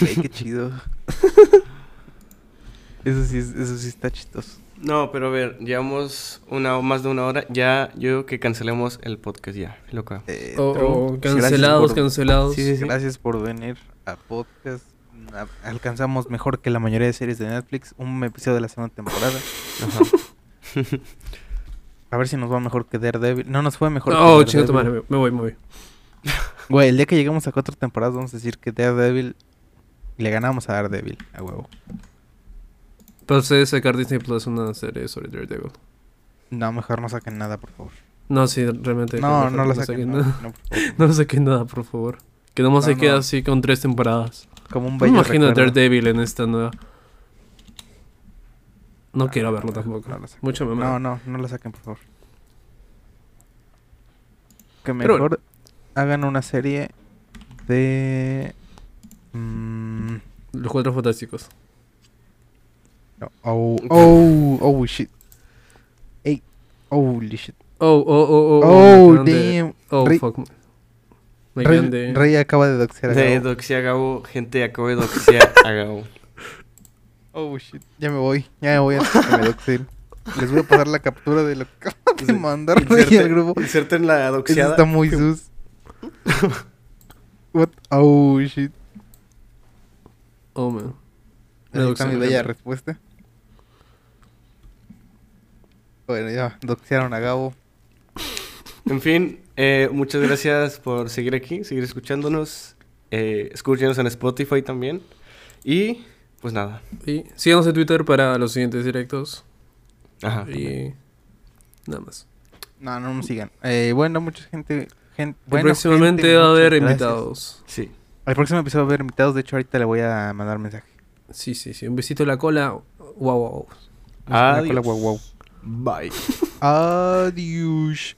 Güey, qué chido. eso, sí, es- eso sí está chistoso. No, pero a ver, llevamos una más de una hora. Ya, yo digo que cancelemos el podcast ya, loca. Eh, cancelados, por- cancelados. Sí, sí, sí. Gracias por venir a podcast. Alcanzamos mejor que la mayoría de series de Netflix. Un episodio de la segunda temporada. Ajá. A ver si nos va mejor que Daredevil. No nos fue mejor que Daredevil. madre, me, voy, me voy. Güey, el día que lleguemos a cuatro temporadas vamos a decir que Daredevil le ganamos a Daredevil, a huevo. Pero sé sacar Disney Plus una serie sobre Daredevil. No, mejor no saquen nada, por favor. No, sí, realmente. No, no lo saquen. No, nada. no. No saquen nada, por favor. Que nomás No, se queda no. así con tres temporadas. Como un No me bello imagino recuerdo. Daredevil en esta nueva. No quiero verlo tampoco. no. Mucho me No, no, no lo saquen, por favor. Que mejor bueno. hagan una serie de... mm, Los cuatro fantásticos. no, oh, oh, oh, shit. Ey, holy shit. Oh, oh, oh, oh. Oh, de- damn. Oh, Rey- fuck. Rey, de- acaba de doxear a De Gabo. doxia a Gabo, gente, acabo de doxia a Gabo. Oh, shit. Ya me voy. Ya me voy a que me doxeen. Les voy a pasar la captura de lo que acabo de mandar Rey al grupo. Inserten la Eso doxiada. está muy sus. What? Oh, shit. Oh, man. Me Ahí está mi bella respuesta. Bueno, ya doxearon a Gabo. En fin, eh, muchas gracias por seguir aquí, seguir escuchándonos. Eh, escúchenos en Spotify también. Y pues nada. Y síganos en Twitter para los siguientes directos. Ajá. Y. Nada más. No, no nos sigan. Eh, bueno, mucha gente. gente bueno, próximamente gente, va a haber invitados. Sí. Al próximo episodio va a haber invitados. De hecho, ahorita le voy a mandar mensaje. Sí, sí, sí. Un besito en la cola. Wow, wow. Adiós. cola, guau, guau. Bye. Adiós.